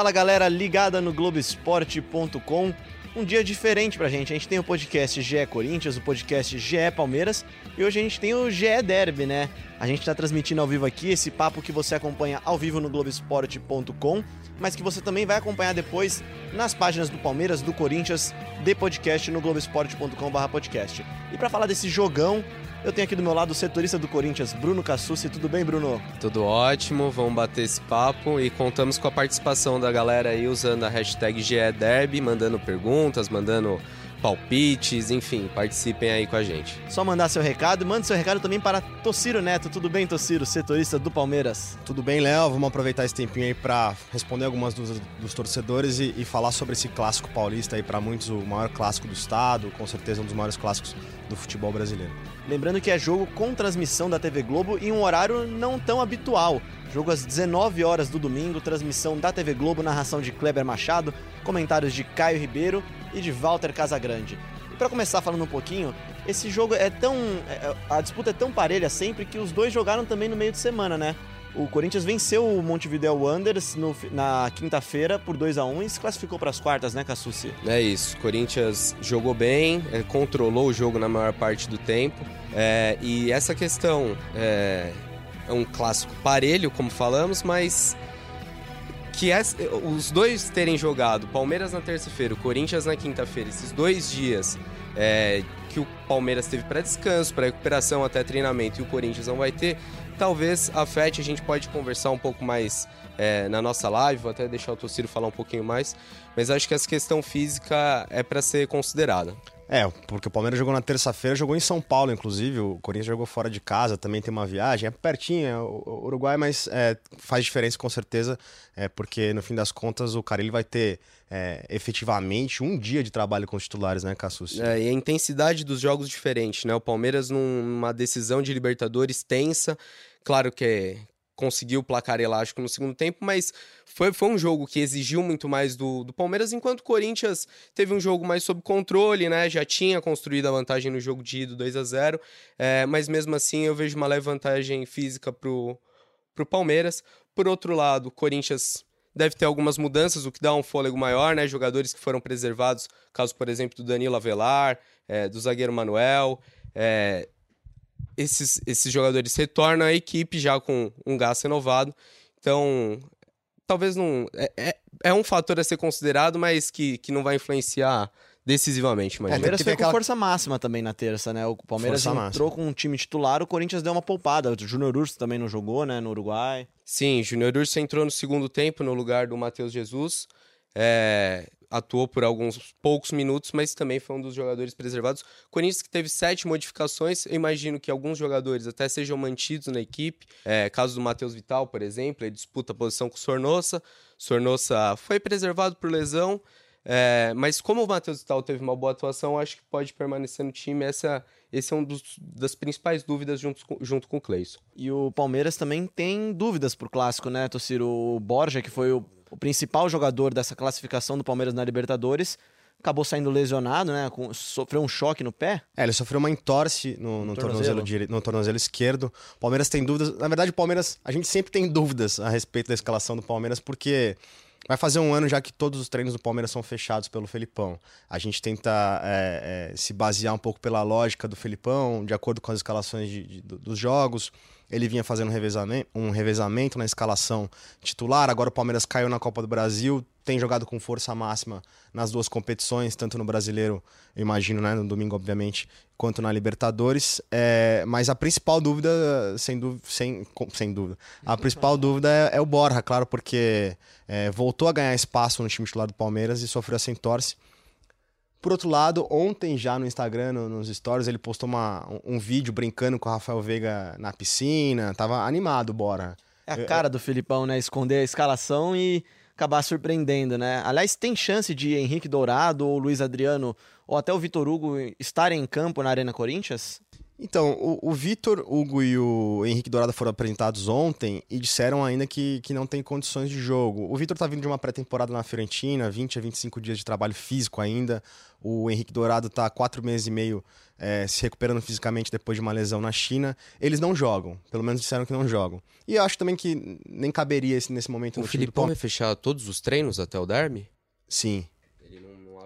Fala galera ligada no Globoesporte.com. Um dia diferente pra gente. A gente tem o podcast GE Corinthians, o podcast GE Palmeiras e hoje a gente tem o GE Derby, né? A gente tá transmitindo ao vivo aqui esse papo que você acompanha ao vivo no Globoesporte.com, mas que você também vai acompanhar depois nas páginas do Palmeiras, do Corinthians, de podcast no Globoesporte.com/podcast. E para falar desse jogão, eu tenho aqui do meu lado o setorista do Corinthians, Bruno Cassucci. Tudo bem, Bruno? Tudo ótimo, vamos bater esse papo e contamos com a participação da galera aí usando a hashtag GEDerby, mandando perguntas, mandando palpites, enfim, participem aí com a gente. Só mandar seu recado e mande seu recado também para Tociro Neto. Tudo bem, Tociro, setorista do Palmeiras? Tudo bem, Léo? Vamos aproveitar esse tempinho aí para responder algumas dos, dos torcedores e, e, falar sobre esse clássico paulista aí, para muitos o maior clássico do estado, com certeza um dos maiores clássicos do futebol brasileiro. Lembrando que é jogo com transmissão da TV Globo em um horário não tão habitual. Jogo às 19 horas do domingo, transmissão da TV Globo, narração de Kleber Machado, comentários de Caio Ribeiro e de Walter Casagrande. E para começar falando um pouquinho, esse jogo é tão. É, a disputa é tão parelha sempre que os dois jogaram também no meio de semana, né? O Corinthians venceu o Montevideo Wanderers na quinta-feira por 2 a 1 e se classificou para as quartas, né, Cassucci? É isso. O Corinthians jogou bem, é, controlou o jogo na maior parte do tempo. É, e essa questão é, é, um clássico parelho, como falamos, mas que é, os dois terem jogado, Palmeiras na terça-feira, Corinthians na quinta-feira, esses dois dias é, que o Palmeiras teve para descanso, para recuperação até treinamento e o Corinthians não vai ter, talvez afete, a gente pode conversar um pouco mais é, na nossa live, vou até deixar o Tociro falar um pouquinho mais, mas acho que essa questão física é para ser considerada. É, porque o Palmeiras jogou na terça-feira, jogou em São Paulo, inclusive. O Corinthians jogou fora de casa, também tem uma viagem. É pertinho, é o Uruguai, mas é, faz diferença com certeza, é, porque no fim das contas o Carilli vai ter é, efetivamente um dia de trabalho com os titulares, né, Cassus? É, e a intensidade dos jogos diferente, né? O Palmeiras numa decisão de Libertadores tensa, claro que conseguiu o placar elástico no segundo tempo, mas foi, foi um jogo que exigiu muito mais do, do Palmeiras, enquanto o Corinthians teve um jogo mais sob controle, né? Já tinha construído a vantagem no jogo de ida 2 a 0 é, mas mesmo assim eu vejo uma leve vantagem física pro, pro Palmeiras. Por outro lado, o Corinthians deve ter algumas mudanças, o que dá um fôlego maior, né? Jogadores que foram preservados, caso, por exemplo, do Danilo Avelar, é, do zagueiro Manuel. É, esses, esses jogadores retornam à equipe já com um gasto renovado. Então, talvez não. É, é, é, um fator a ser considerado, mas que, que não vai influenciar decisivamente. Mas o Palmeiras foi aquela... com força máxima também na terça, né? O Palmeiras força entrou máxima. com um time titular, o Corinthians deu uma poupada. O Júnior Urso também não jogou, né? No Uruguai. Sim, Júnior Urso entrou no segundo tempo no lugar do Matheus Jesus. É, atuou por alguns poucos minutos, mas também foi um dos jogadores preservados. Corinthians que teve sete modificações, eu imagino que alguns jogadores até sejam mantidos na equipe. É, caso do Matheus Vital, por exemplo, ele disputa a posição com o Sornossa. Sornossa foi preservado por lesão, é, mas como o Matheus Vital teve uma boa atuação, acho que pode permanecer no time. Essa, esse é um dos, das principais dúvidas junto junto com o Cleison. E o Palmeiras também tem dúvidas pro clássico, né, Tociro? O Borja, que foi o o principal jogador dessa classificação do Palmeiras na Libertadores, acabou saindo lesionado, né? Com, sofreu um choque no pé. É, ele sofreu uma entorse no, no, tornozelo, direito, no tornozelo esquerdo. O Palmeiras tem dúvidas. Na verdade, o Palmeiras, a gente sempre tem dúvidas a respeito da escalação do Palmeiras, porque vai fazer um ano já que todos os treinos do Palmeiras são fechados pelo Felipão. A gente tenta é, é, se basear um pouco pela lógica do Felipão, de acordo com as escalações de, de, dos jogos. Ele vinha fazendo um revezamento, na escalação titular. Agora o Palmeiras caiu na Copa do Brasil, tem jogado com força máxima nas duas competições, tanto no Brasileiro, imagino, né, no domingo, obviamente, quanto na Libertadores. É, mas a principal dúvida, sem dúvida, sem, sem dúvida, a principal dúvida é, é o Borja, claro, porque é, voltou a ganhar espaço no time titular do Palmeiras e sofreu essa entorse. Por outro lado, ontem já no Instagram, no, nos stories, ele postou uma, um, um, vídeo brincando com o Rafael Veiga na piscina. Tava animado, bora. É a cara do Filipão, né? Esconder a escalação e acabar surpreendendo, né? Aliás, tem chance de Henrique Dourado ou Luiz Adriano ou até o Vitor Hugo estarem em campo na Arena Corinthians? Então, o, o Vitor, Hugo e o Henrique Dourado foram apresentados ontem e disseram ainda que, que não tem condições de jogo. O Vitor tá vindo de uma pré-temporada na Fiorentina, 20 a 25 dias de trabalho físico ainda. O Henrique Dourado tá quatro meses e meio é, se recuperando fisicamente depois de uma lesão na China. Eles não jogam, pelo menos disseram que não jogam. E eu acho também que nem caberia esse, nesse momento o no Filipão vai fechar todos os treinos até o Derby? Sim.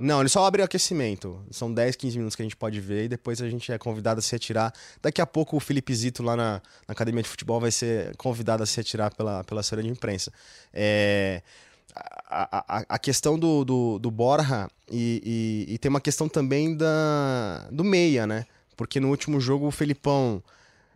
Não, ele só abre o aquecimento. São 10, 15 minutos que a gente pode ver e depois a gente é convidado a se retirar. Daqui a pouco o Felipe Zito lá na, na academia de futebol vai ser convidado a se retirar pela, pela assessoria de imprensa. É, a, a, a, questão do, do, do Borja e, e, e, tem uma questão também da, do meia, né? Porque no último jogo o Felipão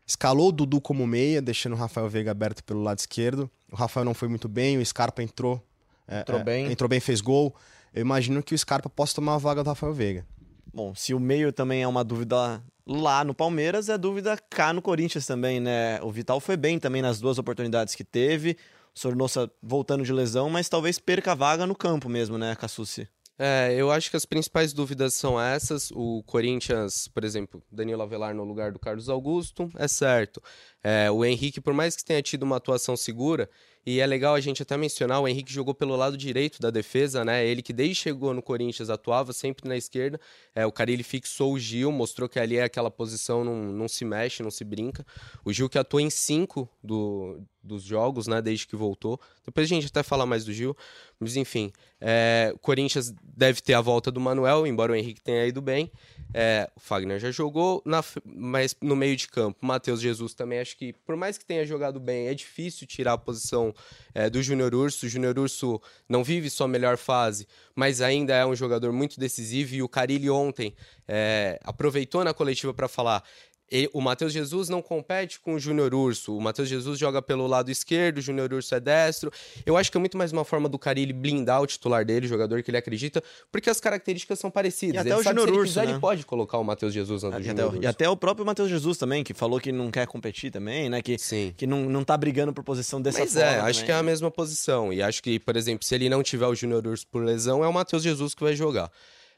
escalou o Dudu como meia, deixando o Rafael Veiga aberto pelo lado esquerdo. O Rafael não foi muito bem, o Scarpa entrou. É, entrou é, bem. Entrou bem, fez gol eu imagino que o Scarpa possa tomar a vaga do Rafael Veiga. Bom, se o meio também é uma dúvida lá no Palmeiras, é dúvida cá no Corinthians também, né? O Vital foi bem também nas duas oportunidades que teve. Sornossa voltando de lesão, mas talvez perca a vaga no campo mesmo, né, Cassucci? É, eu acho que as principais dúvidas são essas. O Corinthians, por exemplo, Danilo Avelar no lugar do Carlos Augusto, é certo. É, o Henrique, por mais que tenha tido uma atuação segura, e é legal a gente até mencionar, o Henrique jogou pelo lado direito da defesa, né? Ele que desde chegou no Corinthians atuava sempre na esquerda. É, o Carilli fixou o Gil, mostrou que ali é aquela posição, não, não se mexe, não se brinca. O Gil que atuou em cinco do, dos jogos, né? Desde que voltou. Depois a gente até fala mais do Gil. Mas enfim, é, o Corinthians deve ter a volta do Manuel, embora o Henrique tenha ido bem. É, o Fagner já jogou, na, mas no meio de campo, Matheus Jesus também acho que, por mais que tenha jogado bem, é difícil tirar a posição é, do Júnior Urso. O Júnior Urso não vive sua melhor fase, mas ainda é um jogador muito decisivo. E o Carilli ontem é, aproveitou na coletiva para falar: ele, o Matheus Jesus não compete com o Júnior Urso. O Matheus Jesus joga pelo lado esquerdo, o Júnior Urso é destro. Eu acho que é muito mais uma forma do Carilli blindar o titular dele, o jogador que ele acredita, porque as características são parecidas. E até ele o Júnior Urso, quiser, né? ele pode colocar o Matheus Jesus na do e, até, Urso. e até o próprio Matheus Jesus também, que falou que não quer competir também, né? Que, Sim. que não, não tá brigando por posição dessa Mas forma. é, acho que é a mesma posição. E acho que, por exemplo, se ele não tiver o Júnior Urso por lesão, é o Matheus Jesus que vai jogar.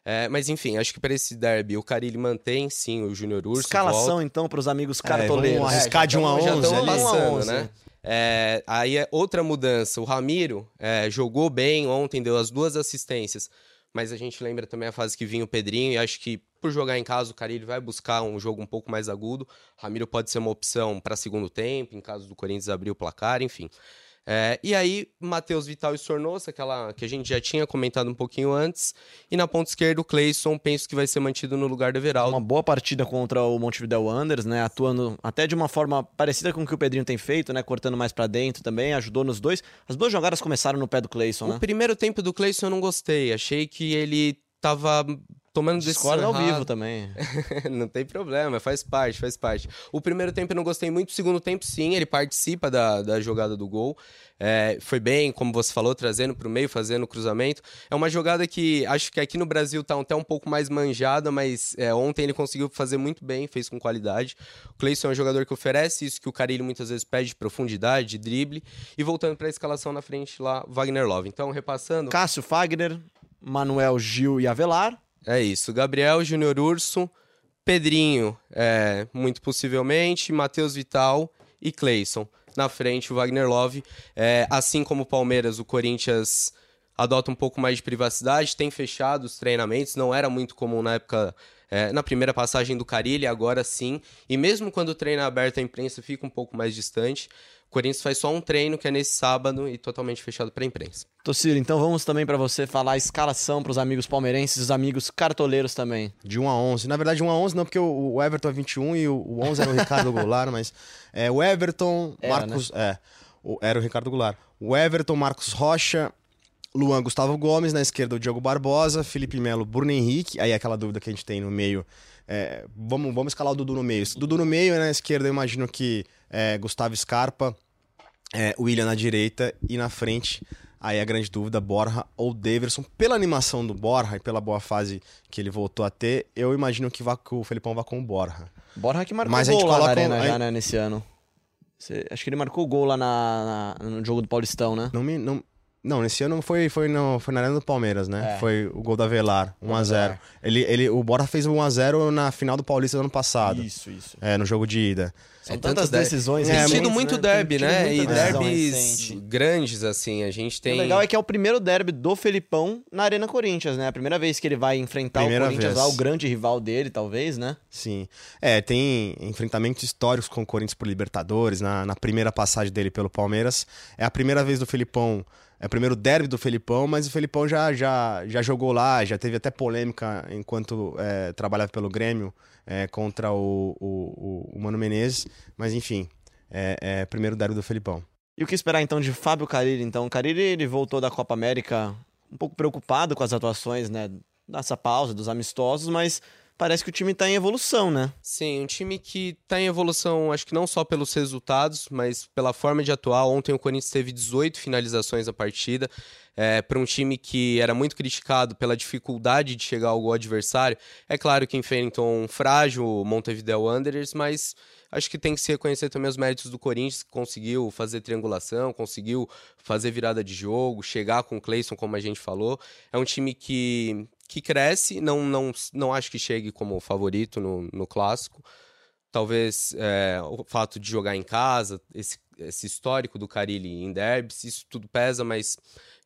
É, mas enfim, acho que para esse derby o Carilli mantém sim o Júnior Urso. Escalação volta. então para os amigos cartoleiros. É, vamos arriscar é, de 1 a 11 já estão passando, né? É, aí é outra mudança. O Ramiro é, jogou bem ontem, deu as duas assistências. Mas a gente lembra também a fase que vinha o Pedrinho, e acho que por jogar em casa o Carilli vai buscar um jogo um pouco mais agudo. Ramiro pode ser uma opção para segundo tempo, em caso do Corinthians abrir o placar, enfim. É, e aí, Matheus Vital e Sornosa, aquela que a gente já tinha comentado um pouquinho antes. E na ponta esquerda, o Cleison, penso que vai ser mantido no lugar do Everaldo. Uma boa partida contra o Montevideo Wanderers, né? Atuando até de uma forma parecida com o que o Pedrinho tem feito, né? Cortando mais para dentro também, ajudou nos dois. As duas jogadas começaram no pé do Cleison, né? O primeiro tempo do Cleison eu não gostei. Achei que ele tava tomando Discorda ao vivo também. não tem problema, faz parte, faz parte. O primeiro tempo eu não gostei muito, o segundo tempo sim, ele participa da, da jogada do gol. É, foi bem, como você falou, trazendo para o meio, fazendo o cruzamento. É uma jogada que acho que aqui no Brasil está até um pouco mais manjada, mas é, ontem ele conseguiu fazer muito bem, fez com qualidade. O Cleison é um jogador que oferece isso que o Carilho muitas vezes pede, profundidade, drible. E voltando para a escalação na frente lá, Wagner Love. Então, repassando... Cássio Fagner, Manuel Gil e Avelar. É isso. Gabriel, Júnior Urso, Pedrinho, é, muito possivelmente, Matheus Vital e Cleison. Na frente, o Wagner Love. É, assim como o Palmeiras, o Corinthians adota um pouco mais de privacidade, tem fechado os treinamentos, não era muito comum na época, é, na primeira passagem do Carilli, agora sim. E mesmo quando o treino é aberto, a imprensa fica um pouco mais distante. O Corinthians faz só um treino, que é nesse sábado, e totalmente fechado para a imprensa. Tociro, então vamos também para você falar a escalação para os amigos palmeirenses, os amigos cartoleiros também. De 1 a 11. Na verdade, 1 a 11 não, porque o Everton é 21 e o 11 era o Ricardo Goulart, mas é o Everton, era, Marcos... Né? É, o, era o Ricardo Goulart. O Everton, Marcos Rocha, Luan Gustavo Gomes, na esquerda o Diogo Barbosa, Felipe Melo, Bruno Henrique, aí aquela dúvida que a gente tem no meio. É, vamos, vamos escalar o Dudu no meio. Dudu no meio, na esquerda eu imagino que é, Gustavo Scarpa, é, William na direita e na frente. Aí a grande dúvida, Borja ou Daverson. Pela animação do Borja e pela boa fase que ele voltou a ter, eu imagino que, vá, que o Felipão vá com o Borja. Borja que marcou Mas gol lá na Arena já, né, nesse ano. Você... acho que ele marcou o gol lá na, na, no jogo do Paulistão, né? Não me... Não... Não, nesse ano foi, foi, no, foi na Arena do Palmeiras, né? É. Foi o gol da Velar, 1x0. Ele, ele, o Bora fez 1x0 na final do Paulista do ano passado. Isso, isso. É, no jogo de ida. São é, tantas decisões. Tem tido muito né? derby, né? E derbys grandes, assim. A gente tem. O legal é que é o primeiro derby do Felipão na Arena Corinthians, né? A primeira vez que ele vai enfrentar primeira o Corinthians lá, o grande rival dele, talvez, né? Sim. É, tem enfrentamentos históricos com o Corinthians por Libertadores, na, na primeira passagem dele pelo Palmeiras. É a primeira vez do Felipão é o primeiro derby do Felipão, mas o Felipão já, já, já jogou lá, já teve até polêmica enquanto é, trabalhava pelo Grêmio é, contra o, o, o, Mano Menezes, mas enfim, é, é primeiro derby do Felipão. E o que esperar então de Fábio Carilli? Então, o Carilli ele voltou da Copa América um pouco preocupado com as atuações, né, dessa pausa dos amistosos, mas parece que o time está em evolução, né? Sim, um time que está em evolução, acho que não só pelos resultados, mas pela forma de atuar. Ontem o Corinthians teve 18 finalizações na partida. É, para um time que era muito criticado pela dificuldade de chegar ao adversário. É claro que enfrentou um frágil Montevideo Wanderers, mas acho que tem que se reconhecer também os méritos do Corinthians, que conseguiu fazer triangulação, conseguiu fazer virada de jogo, chegar com o Cleison, como a gente falou. É um time que, que cresce, não, não, não acho que chegue como favorito no, no clássico. Talvez é, o fato de jogar em casa, esse, esse histórico do Carilli em derbys, isso tudo pesa, mas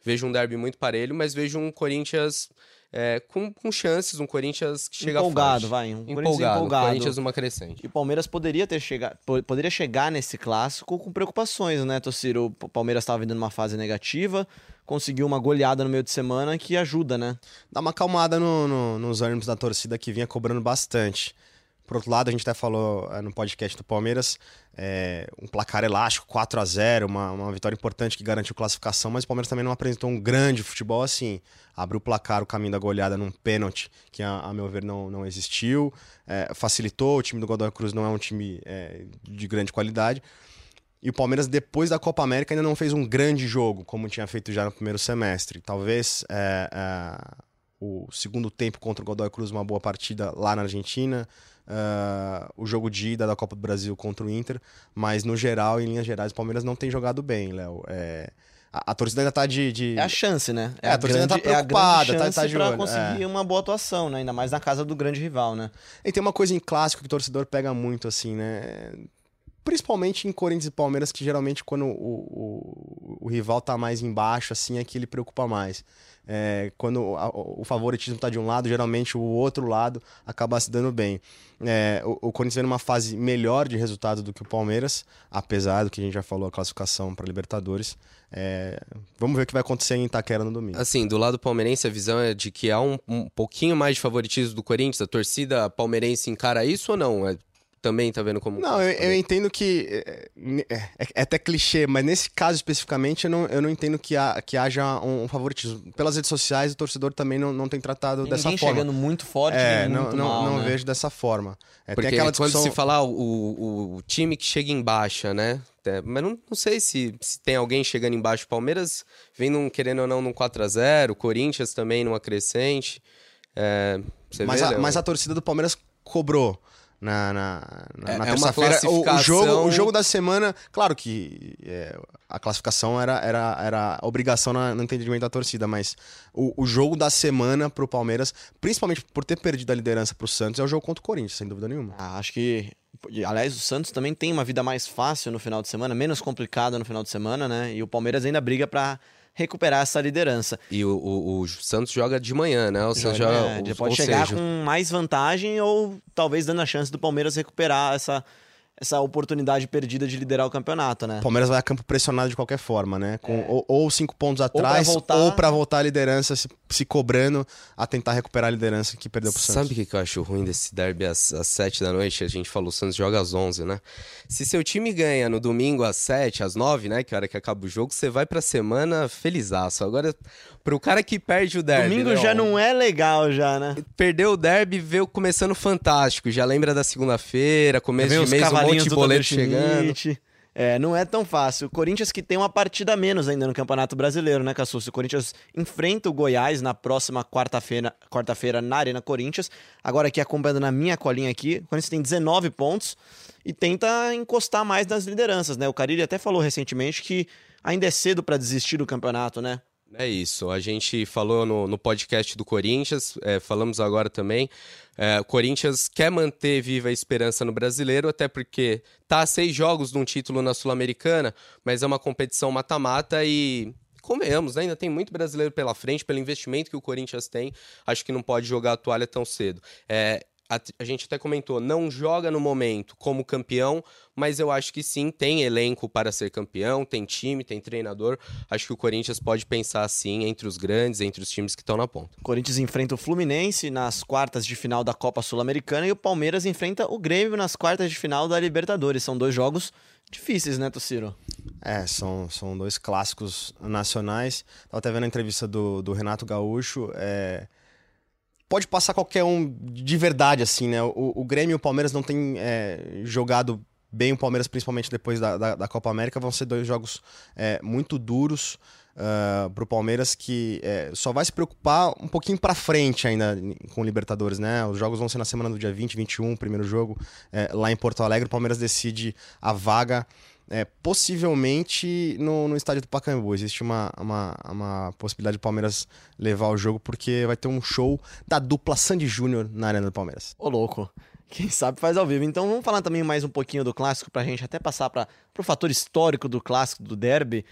vejo um derby muito parelho, mas vejo um Corinthians é, com, com, chances, um Corinthians que chega empolgado, vai, um empolgado, empolgado. Corinthians uma crescente. E o Palmeiras poderia ter chegado, poderia chegar nesse clássico com preocupações, né, Tociro? O Palmeiras estava vindo numa fase negativa, conseguiu uma goleada no meio de semana que ajuda, né? Dá uma acalmada no, no, nos ânimos da torcida que vinha cobrando bastante. Por outro lado, a gente até falou é, no podcast do Palmeiras, é, um placar elástico, 4 a 0 uma, uma vitória importante que garantiu classificação, mas o Palmeiras também não apresentou um grande futebol assim. Abriu o placar, o caminho da goleada num pênalti, que a, a meu ver não, não existiu. É, facilitou, o time do Godoy Cruz não é um time é, de grande qualidade. E o Palmeiras, depois da Copa América, ainda não fez um grande jogo, como tinha feito já no primeiro semestre. Talvez o segundo tempo contra o Godoy Cruz, uma boa partida lá na Argentina. Uh, o jogo de ida da Copa do Brasil contra o Inter. Mas, no geral, em linhas gerais, o Palmeiras não tem jogado bem, Léo. É, a, a, torcida ainda tá de, de, É a chance, né? É, é a, a torcida grande, ainda tá preocupada, é a tá, tá de pra olho. conseguir é. uma boa atuação, né? Ainda mais na casa do grande rival, né? E tem uma coisa em clássico que o torcedor pega muito, assim, né? Principalmente em Corinthians e Palmeiras, que geralmente quando o, o, o rival tá mais embaixo, assim, é que ele preocupa mais. É, quando a, o favoritismo tá de um lado, geralmente o outro lado acaba se dando bem. É, o, o, Corinthians vem numa fase melhor de resultado do que o Palmeiras, apesar do que a gente já falou, a classificação para Libertadores. É, vamos ver o que vai acontecer em Itaquera no domingo. Assim, do lado palmeirense, a visão é de que há um, um pouquinho mais de favoritismo do Corinthians. A torcida palmeirense encara isso ou não? Também tá vendo como. Não, eu, eu entendo que. É, é, é, até clichê, mas nesse caso especificamente eu não, eu não entendo que, há, que haja um, um favoritismo. Pelas redes sociais, o torcedor também não, não tem tratado tem dessa forma. chegando muito forte, é, não, muito não, mal, não né? vejo dessa forma. É, Porque discussão... quando se falar o, o, o, time que chega em baixa, né? É, mas não, não sei se, se tem alguém chegando embaixo. Palmeiras vem num, querendo ou não num 4x0, Corinthians também numa crescente. É, mas, vê, a, mas a torcida do Palmeiras cobrou na, na, na, é, na é terça-feira. O, o, jogo, o jogo da semana, claro que é, a classificação era, era, era obrigação na, no entendimento da torcida, mas o, o jogo da semana pro Palmeiras, principalmente por ter perdido a liderança pro Santos, é o jogo contra o Corinthians, sem dúvida nenhuma. Ah, acho que. Aliás, o Santos também tem uma vida mais fácil no final de semana, menos complicada no final de semana, né? E o Palmeiras ainda briga para recuperar essa liderança. E o, o, o Santos joga de manhã, né? O Santos joga, é, pode chegar seja... com mais vantagem ou talvez dando a chance do Palmeiras recuperar essa essa oportunidade perdida de liderar o campeonato, né? O Palmeiras vai a campo pressionado de qualquer forma, né? Com é. ou, ou, cinco pontos atrás, ou para voltar... voltar... à liderança, se, se, cobrando a tentar recuperar a liderança que perdeu pro Santos. Sabe o que, que eu acho ruim desse derby às, às sete da noite? A gente falou, o Santos joga às onze, né? Se seu time ganha no domingo às sete, às nove, né? Que é a hora que acaba o jogo, você vai pra semana felizaço. Agora, pro cara que perde o derby... Domingo né, já ó, não é legal já, né? Perdeu o derby, veio começando fantástico. Já lembra da segunda-feira, começo de mês, um monte de boleto chegando. É, não é tão fácil. O Corinthians que tem uma partida a menos ainda no Campeonato Brasileiro, né, Cassus? O Corinthians enfrenta o Goiás na próxima quarta-feira quarta na Arena Corinthians. Agora aqui acompanhando na minha colinha aqui, o Corinthians tem 19 pontos e tenta encostar mais nas lideranças, né? O Carilli até falou recentemente que ainda é cedo para desistir do campeonato, né? É isso. A gente falou no, no podcast do Corinthians, é, falamos agora também. É, o Corinthians quer manter viva a esperança no brasileiro, até porque tá a seis jogos de um título na Sul-Americana, mas é uma competição mata-mata e. Convenhamos, né? ainda tem muito brasileiro pela frente, pelo investimento que o Corinthians tem. Acho que não pode jogar a toalha tão cedo. É, a, a, gente até comentou, não joga no momento como campeão, mas eu acho que sim, tem elenco para ser campeão, tem time, tem treinador. Acho que o Corinthians pode pensar assim entre os grandes, entre os times que estão na ponta. O Corinthians enfrenta o Fluminense nas quartas de final da Copa Sul-Americana e o Palmeiras enfrenta o Grêmio nas quartas de final da Libertadores. São dois jogos difíceis, né, Tociro? É, são, são dois clássicos nacionais. Estava até vendo a entrevista do, do Renato Gaúcho. É pode passar qualquer um de verdade, assim, né? O, o Grêmio e o Palmeiras não têm é, jogado bem o Palmeiras, principalmente depois da, da, da, Copa América. Vão ser dois jogos é, muito duros uh, pro Palmeiras, que é, só vai se preocupar um pouquinho para frente ainda com o Libertadores, né? Os jogos vão ser na semana do dia 20, 21, primeiro jogo é, lá em Porto Alegre. O Palmeiras decide a vaga é, possivelmente no, no estádio do Pacaembu. Existe uma, uma, uma possibilidade do Palmeiras levar o jogo, porque vai ter um show da dupla Sandy Júnior na Arena do Palmeiras. Ô, louco. Quem sabe faz ao vivo. Então vamos falar também mais um pouquinho do clássico pra gente até passar para o fator histórico do clássico, do derby.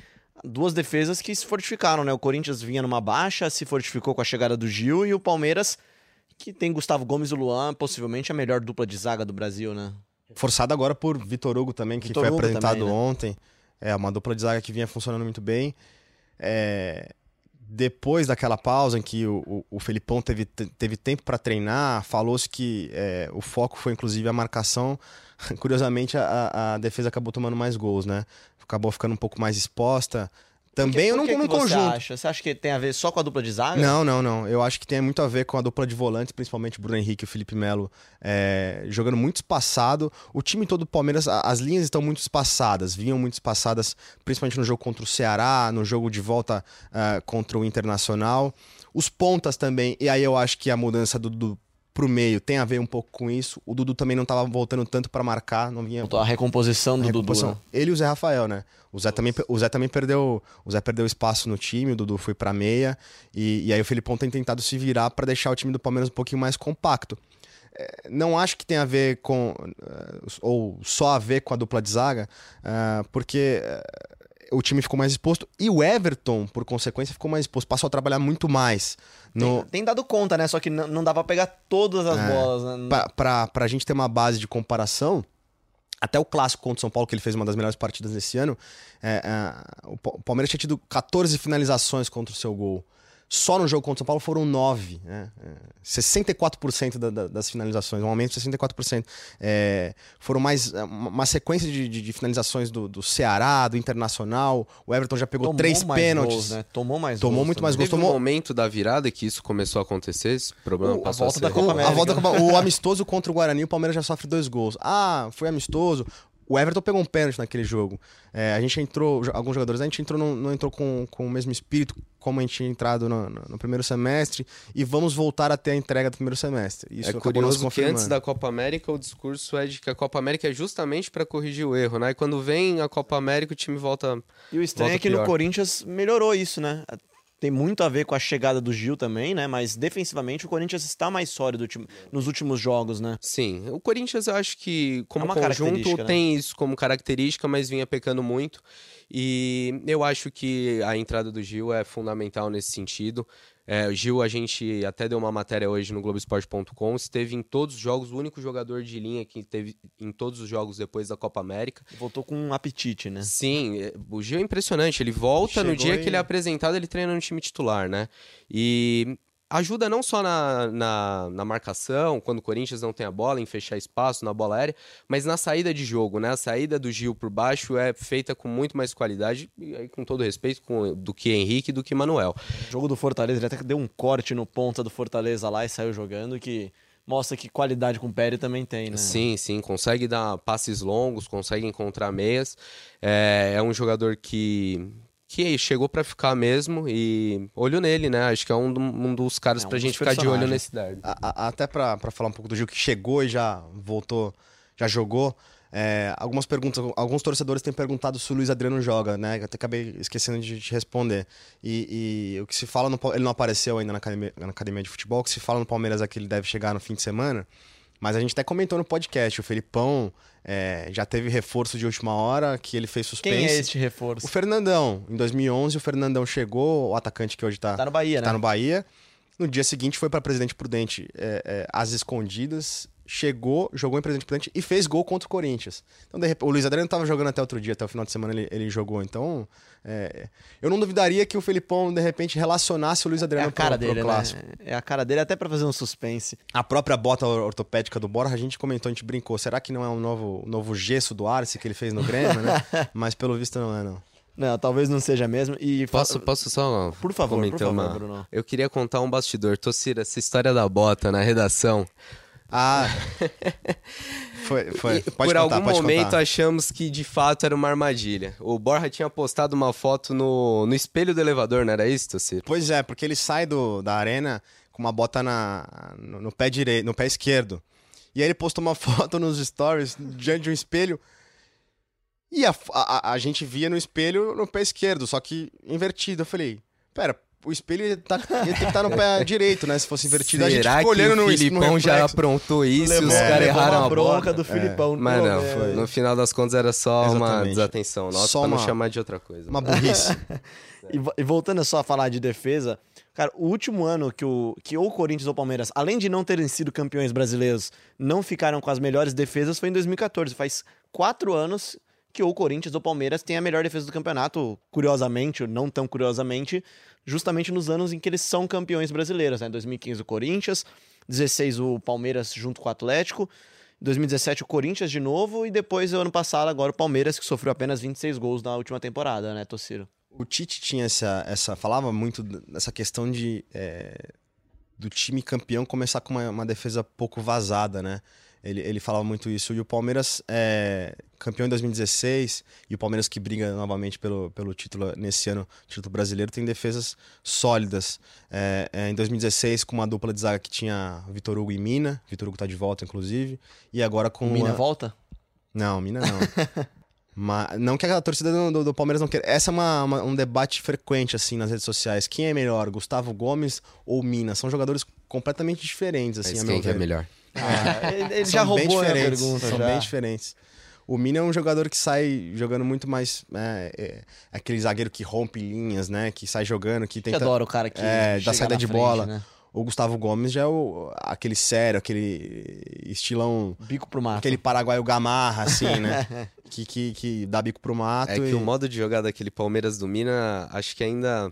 Duas defesas que se fortificaram, né? O Corinthians vinha numa baixa, se fortificou com a chegada do Gil e o Palmeiras, que tem Gustavo Gomes e Luan, possivelmente a melhor dupla de zaga do Brasil, né? Forçado agora por Vitor Hugo também, que Vitor foi Hugo apresentado também, né? ontem. É uma dupla de zaga que vinha funcionando muito bem. É... Depois daquela pausa em que o, o, o Felipão teve, teve tempo para treinar, falou-se que é, o foco foi inclusive a marcação. Curiosamente, a, a defesa acabou tomando mais gols, né? Acabou ficando um pouco mais exposta. Também eu não no que conjunto. Você acha? você acha que tem a ver só com a dupla de zaga? Não, não, não. Eu acho que tem muito a ver com a dupla de volantes, principalmente Bruno Henrique e o Felipe Melo é, jogando muito espaçado. O time todo do Palmeiras, as linhas estão muito espaçadas, vinham muito espaçadas, principalmente no jogo contra o Ceará, no jogo de volta uh, contra o Internacional. Os pontas também, e aí eu acho que a mudança do, do pro meio tem a ver um pouco com isso. O Dudu também não estava voltando tanto para marcar, não vinha. A recomposição do a recomposição. Dudu. Né? Ele e o Zé Rafael, né? O Zé, também, o Zé também perdeu. O Zé perdeu espaço no time, o Dudu foi para meia. E, e aí o Felipão tem tentado se virar para deixar o time do Palmeiras um pouquinho mais compacto. É, não acho que tenha a ver com. Eh, ou só a ver com a dupla de zaga, uh, porque. O time ficou mais exposto e o Everton, por consequência, ficou mais exposto. Passou a trabalhar muito mais. No... Tem, tem dado conta, né? Só que não dá pra pegar todas as é, bolas. Né? Pra, pra, pra gente ter uma base de comparação, até o clássico contra o São Paulo, que ele fez uma das melhores partidas desse ano, é, é, o Palmeiras tinha tido 14 finalizações contra o seu gol. Só no jogo contra o São Paulo foram 9. Né? 64% da, da, das finalizações, um aumento de 64%. É, foram mais é, uma sequência de, de, de finalizações do, do, Ceará, do Internacional. O Everton já pegou Tomou três pênaltis. Gols, né? Tomou mais Tomou gols, muito mais gols. Tomou um momento da virada que isso começou a acontecer, esse problema uh, passou a volta a da Copa América. A volta da Copa, o amistoso contra o Guarani, o Palmeiras já sofre dois gols. Ah, foi amistoso. O Everton pegou um pênalti naquele jogo. É, a gente entrou, alguns jogadores, a gente entrou, não, não entrou com, com o mesmo espírito como a gente tinha entrado no, no, no, primeiro semestre e vamos voltar até a entrega do primeiro semestre. Isso é curioso que antes da Copa América o discurso é de que a Copa América é justamente para corrigir o erro, né? E quando vem a Copa América o time volta. E o estranho é que pior. no Corinthians melhorou isso, né? Tem muito a ver com a chegada do Gil também, né? Mas defensivamente o Corinthians está mais sólido nos últimos jogos, né? Sim, o Corinthians eu acho que como é conjunto né? tem isso como característica, mas vinha pecando muito. E eu acho que a entrada do Gil é fundamental nesse sentido. É, o Gil, a gente até deu uma matéria hoje no Globoesporte.com. Esteve em todos os jogos, o único jogador de linha que teve em todos os jogos depois da Copa América. Voltou com um apetite, né? Sim, é, o Gil é impressionante. Ele volta Chegou no dia e... que ele é apresentado, ele treina no time titular, né? E ajuda não só na, na, na, marcação, quando o Corinthians não tem a bola, em fechar espaço na bola aérea, mas na saída de jogo, né? A saída do Gil por baixo é feita com muito mais qualidade, e com todo respeito, com, do que Henrique e do que Manuel. O jogo do Fortaleza, ele até deu um corte no ponta do Fortaleza lá e saiu jogando que mostra que qualidade com o Pérez também tem, né? Sim, sim, consegue dar passes longos, consegue encontrar meias. É, é um jogador que que chegou para ficar mesmo e olho nele, né? Acho que é um, um dos caras é um pra gente ficar de olho nesse derby. A, a, até para falar um pouco do Gil que chegou e já voltou, já jogou. É, algumas perguntas, alguns torcedores têm perguntado se o Luiz Adriano joga, né? Eu até acabei esquecendo de te responder. E, e o que se fala, no, ele não apareceu ainda na academia, na academia de futebol, o que se fala no Palmeiras é que ele deve chegar no fim de semana. Mas a gente até comentou no podcast, o Felipão é, já teve reforço de última hora, que ele fez suspense. Quem é este reforço? O Fernandão. Em 2011, o Fernandão chegou, o atacante que hoje tá, tá no Bahia, tá né? no Bahia. No dia seguinte foi para Presidente Prudente é, é, às escondidas chegou, jogou em Presidente Prudente e fez gol contra o Corinthians. Então, de repente, o Luiz Adriano estava jogando até outro dia, até o final de semana ele, ele jogou. Então, é, eu não duvidaria que o Felipão, de repente, relacionasse o Luiz Adriano é a cara pro, dele, pro né? clássico. É a cara dele até para fazer um suspense. A própria bota ortopédica do Borja, a gente comentou, a gente brincou. Será que não é um novo, novo gesso do Arce que ele fez no Grêmio, né? Mas pelo visto não é, não. Não, talvez não seja mesmo. E posso, posso só por favor, por favor, uma... Bruno. Eu queria contar um bastidor. Tocira, essa história da bota na redação. Ah. foi, foi. Pode por contar, algum momento contar. achamos que de fato era uma armadilha. O Borja tinha postado uma foto no, no espelho do elevador, não era isso, Tocir? Pois é, porque ele sai do, da arena com uma bota na, no, no pé direito, no pé esquerdo. E aí ele postou uma foto nos stories diante de um espelho. E a, a, a gente via no espelho no pé esquerdo, só que invertido. Eu falei, pera, o espelho ia, tá, ia ter que estar no pé direito, né? Se fosse invertido. Será a gente olhando que o no Filipão no já aprontou isso Levou, e os caras erraram uma a bronca bronca? do Filipão. Mas não, é, foi. no final das contas era só uma Exatamente. desatenção nossa Só pra não uma- chamar de outra coisa. Uma burrice. E, vo- e voltando só a falar de defesa, cara, o último ano que, o, que ou o Corinthians ou o Palmeiras, além de não terem sido campeões brasileiros, não ficaram com as melhores defesas foi em 2014. Faz quatro anos que ou o Corinthians ou o Palmeiras têm a melhor defesa do campeonato, curiosamente, ou não tão curiosamente, justamente nos anos em que eles são campeões brasileiros. Né? Em 2015 o Corinthians, 16 o Palmeiras junto com o Atlético, 2017 o Corinthians de novo e depois, ano passado, agora o Palmeiras, que sofreu apenas 26 gols na última temporada, né, Tociro? O Tite tinha essa, essa. Falava muito dessa questão de. é, do time campeão começar com uma, uma defesa pouco vazada, né? Ele, ele falava muito isso. E o Palmeiras, é, campeão em 2016, e o Palmeiras que briga novamente pelo, pelo título nesse ano, título brasileiro, tem defesas sólidas. É, é, em 2016, com uma dupla de zaga que tinha Vitor Hugo e Mina. Vitor Hugo tá de volta, inclusive. E agora com. Mina uma- volta? não, Mina não. Mas, não que a torcida do, do- do Palmeiras não queira. Essa é uma- uma- um debate frequente, assim, nas redes sociais. Quem é melhor, Gustavo Gomes ou Mina? São jogadores completamente diferentes, assim, Mas quem é melhor? Ah, ele ele São já bem roubou a diferentes, pergunta. São já. bem diferentes. O Mina é um jogador que sai jogando muito mais... É, é, aquele zagueiro que rompe linhas, né? Que sai jogando, que Eu tenta... adoro o cara que É, da saída na de frente, bola. né? O Gustavo Gomes já é o, aquele sério, aquele estilão... Bico pro mato. Aquele paraguaio gamarra, assim, né? que, que, que dá bico pro mato É que e... o modo de jogar daquele Palmeiras do Mina, acho que ainda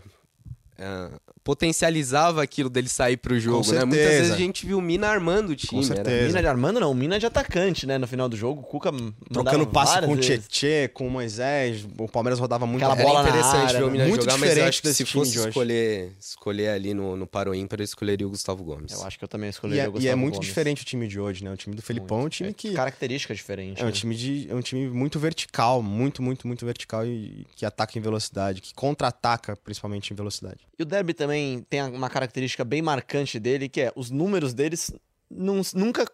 é, potencializava aquilo dele sair pro jogo, né? Muitas vezes a gente viu o Mina armando o time. era- certeza. Mina de Armando não, Mina de atacante, né? No final do jogo, o Cuca Trocando passe com o. Tietê, com o Moisés, o Palmeiras rodava muito. Aquela Era bola na interessante área, ver o né? Mina Muito jogar, mas eu diferente acho que desse se time fosse de hoje. escolher, escolher ali no, no Paro Ímpar, eu escolheria o Gustavo Gomes. Eu acho que eu também E escolheria é, o e Gustavo é muito Gomes. diferente o time de hoje, né? O time do Felipão é um time É que. Característica diferente. É um né? time, de, é um time muito vertical, muito, muito, muito vertical e que ataca em velocidade, que contra-ataca principalmente em velocidade. E o Derby também tem uma característica bem marcante dele, que é os números deles não- nunca,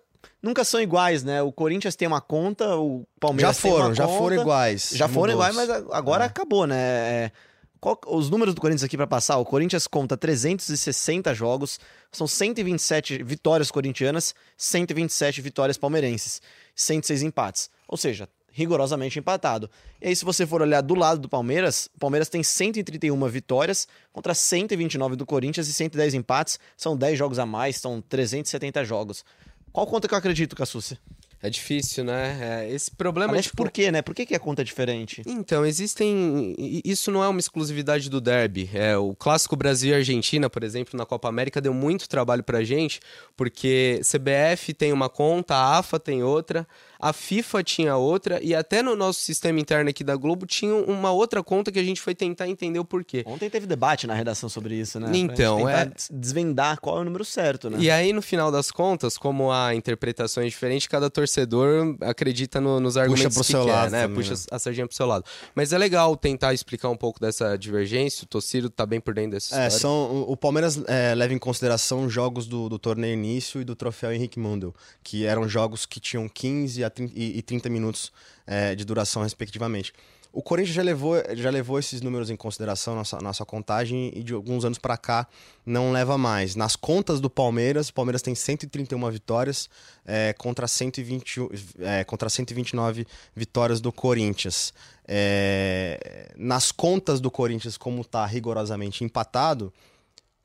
nunca são iguais, né? O Corinthians tem uma conta, o Já Palmeiras tem foram, uma já conta. foram iguais. Já foram iguais, mas agora É. acabou, né? É, qual- os números do Corinthians aqui pra passar, o Corinthians conta 360 jogos, são 127 vitórias corintianas, 127 vitórias palmeirenses, 106 empates. Ou seja, rigorosamente empatado. E aí, se você for olhar do lado do Palmeiras, o Palmeiras tem 131 vitórias contra 129 do Corinthians e 110 empates. São 10 jogos a mais, são 370 jogos. Qual conta que eu acredito, Cassucci? É difícil, né? É, esse problema Aliás, de por quê, né? Por que, que a conta é diferente? Então, existem. Isso não é uma exclusividade do derby. É, o clássico Brasil e Argentina, por exemplo, na Copa América, deu muito trabalho pra gente, porque CBF tem uma conta, a AFA tem outra, a FIFA tinha outra e até no nosso sistema interno aqui da Globo tinha uma outra conta que a gente foi tentar entender o porquê. Ontem teve debate na redação sobre isso, né? Então, é desvendar qual é o número certo, né? E aí no final das contas, como há interpretações diferentes, cada torcedor acredita no, nos argumentos Puxa pro que seu quer, lado né? também, Puxa né? a sardinha pro seu lado. Mas é legal tentar explicar um pouco dessa divergência. O Tociro tá bem por dentro dessa É, história. são, o- Palmeiras é, leva em consideração jogos do, do torneio início e do troféu Henrique Mundel, que eram jogos que tinham 15 a 30, e, e 30 minutos é, de duração, respectivamente. O Corinthians já levou, já levou esses números em consideração na sua contagem e de alguns anos para cá não leva mais. Nas contas do Palmeiras, o Palmeiras tem 131 vitórias é, contra, 120, é, contra 129 vitórias do Corinthians. É, nas contas do Corinthians, como está rigorosamente empatado,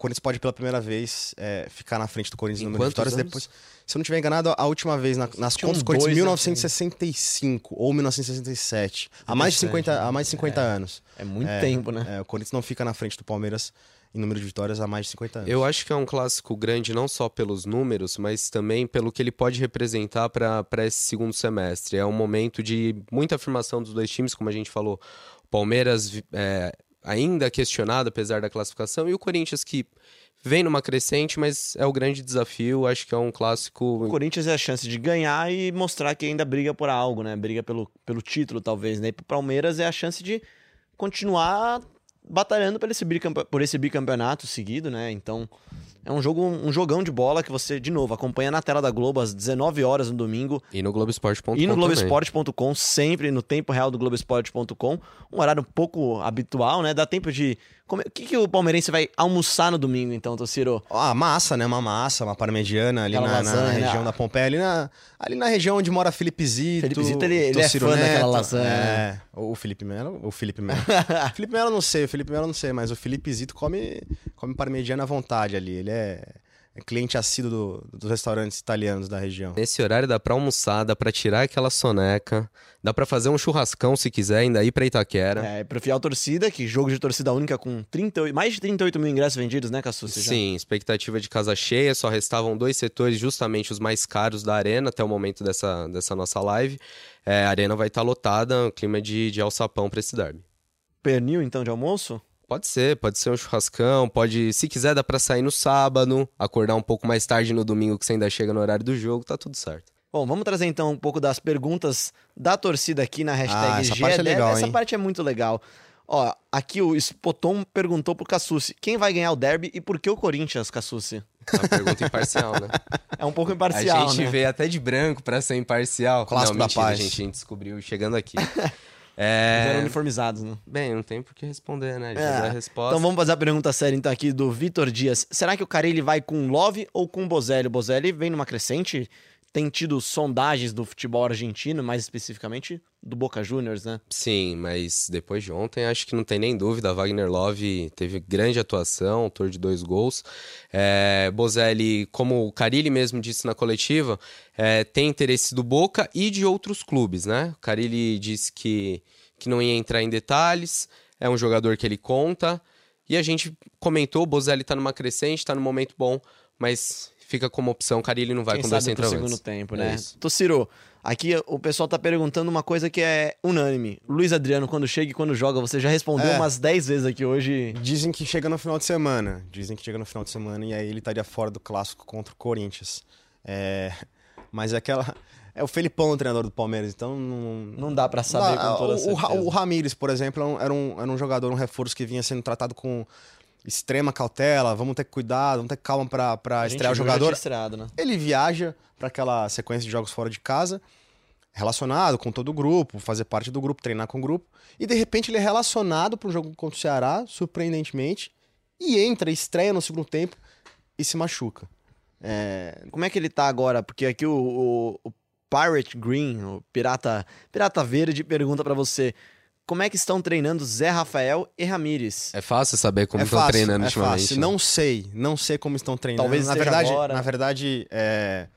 Corinthians pode pela primeira vez é, ficar na frente do Corinthians Em no número de vitórias. anos? Depois, se eu não estiver enganado, a última vez na- nas contas do Corinthians, dois, 1965 ou 1967. Há mais de 50, há mais de 50 anos. É muito É, tempo, né? É, o Corinthians não fica na frente do Palmeiras em número de vitórias há mais de 50 anos. Eu acho que é um clássico grande não só pelos números, mas também pelo que ele pode representar para esse segundo semestre. É um momento de muita afirmação dos dois times, como a gente falou. Palmeiras é, ainda questionado, apesar da classificação, e o Corinthians que vem numa crescente, mas é o grande desafio. Acho que é um O clássico. Corinthians é a chance de ganhar e mostrar que ainda briga por algo, né? Briga pelo, pelo título, talvez, né? E pro Palmeiras é a chance de continuar batalhando por esse, bicampe- por esse bicampeonato seguido, né? Então, é um jogo, um jogão de bola que você, de novo, acompanha na tela da Globo às 19 horas no domingo E no Globoesporte.com. e no. Globoesporte.com, sempre no tempo real do Globoesporte.com. Um horário um pouco habitual, né? Dá tempo de. Comer- O que, que o palmeirense vai almoçar no domingo, então, Tociro? Ah, massa, né? Uma massa, uma parmegiana ali na, Aquela na lasanha, região né? da Pompeia, ali na, ali na região onde mora Felipe Zito. Felipe Zito, ele- ele é fã daquela Neto. lasanha, né? É, o Felipe Melo, o Felipe Melo. Felipe Melo não sei, o Felipe Melo não sei, mas o Felipe Zito come, come parmegiana à vontade ali. Ele é, é cliente assíduo do- dos restaurantes italianos da região. Nesse horário dá pra almoçar, dá pra tirar aquela soneca, dá pra fazer um churrascão se quiser, ainda ir pra Itaquera. É, pro fiel torcida, que jogo de torcida única com 38, mais de 38 mil ingressos vendidos, né, Cassucci? Já? Sim, expectativa de casa cheia, só restavam dois setores, justamente os mais caros da arena até o momento dessa, dessa nossa live. É, a arena vai estar lotada, clima de, de alçapão pra esse derby. Pernil, então, de almoço? Pode ser, pode ser um churrascão, pode, se quiser dá pra sair no sábado, acordar um pouco mais tarde no domingo que você ainda chega no horário do jogo, tá tudo certo. Bom, vamos trazer então um pouco das perguntas da torcida aqui na hashtag Ah, essa parte é legal, Essa hein? parte é muito legal. Ó, aqui o Spoton perguntou pro Cassucci quem vai ganhar o derby e por que o Corinthians, Cassucci? É uma pergunta imparcial, né? É um pouco imparcial, a gente né? veio até de branco pra ser imparcial. Clássico Não, da mentira, paz. gente, a gente descobriu chegando aqui. Eles eram é... uniformizados, né? Bem, não tem por que responder, né? Já É, deu a resposta. Então vamos fazer a pergunta séria então aqui do Vitor Dias. Será que o Carille vai com Love ou com Bozelli? O Bozelli vem numa crescente, tem tido sondagens do futebol argentino, mais especificamente do Boca Juniors, né? Sim, mas depois de ontem, acho que não tem nem dúvida. Wagner Love teve grande atuação, autor de dois gols. É, Bozelli, como o Carilli mesmo disse na coletiva, é, tem interesse do Boca e de outros clubes, né? O Carilli disse que, que não ia entrar em detalhes, é um jogador que ele conta. E a gente comentou, o Bozelli tá numa crescente, tá num momento bom, mas fica como opção. O Carilli não vai Quem com dois centroavantes. segundo tempo, É né? Tociro, aqui o pessoal tá perguntando uma coisa que é unânime. Luiz Adriano, quando chega e quando joga, você já respondeu É. umas 10 vezes aqui hoje. Dizem que chega no final de semana. Dizem que chega no final de semana e aí ele estaria fora do clássico contra o Corinthians. É, Mas é aquela. É o Felipão o treinador do Palmeiras, então não. Não dá pra saber Não, com toda o, o, Ra- certeza. o Ramires, por exemplo, era um, era um jogador, um reforço que vinha sendo tratado com extrema cautela. Vamos ter cuidado, vamos ter calma pra, pra A gente estrear o jogador. estreado, né? Ele viaja para aquela sequência de jogos fora de casa, relacionado com todo o grupo, fazer parte do grupo, treinar com o grupo, e de repente ele é relacionado para um jogo contra o Ceará, surpreendentemente, e entra, estreia no segundo tempo e se machuca. É, Como é que ele tá agora? Porque aqui o, o- o Pirate Green, o Pirata, Pirata Verde, pergunta pra você. Como é que estão treinando Zé Rafael e Ramires? É fácil saber como é estão fácil, treinando é ultimamente. fácil. né? Não sei, não sei como estão treinando. Talvez na verdade, agora. na verdade, é,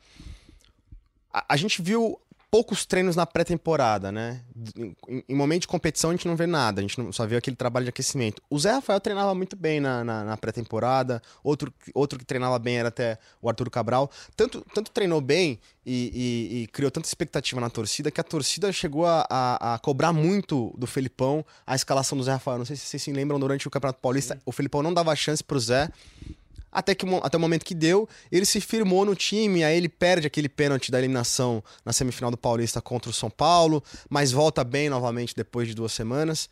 a, a gente viu poucos treinos na pré-temporada, né? Em, em, momento de competição a gente não vê nada, a gente não, só vê aquele trabalho de aquecimento. O Zé Rafael treinava muito bem na, na, na pré-temporada, outro, outro que treinava bem era até o Arthur Cabral. Tanto, tanto treinou bem e, e, e criou tanta expectativa na torcida que a torcida chegou a, a, a, cobrar muito do Felipão a escalação do Zé Rafael. Não sei se vocês se lembram, durante o Campeonato Paulista, Sim. o Felipão não dava chance pro Zé até, que, até o momento que deu, ele se firmou no time, aí ele perde aquele pênalti da eliminação na semifinal do Paulista contra o São Paulo, mas volta bem novamente depois de duas semanas.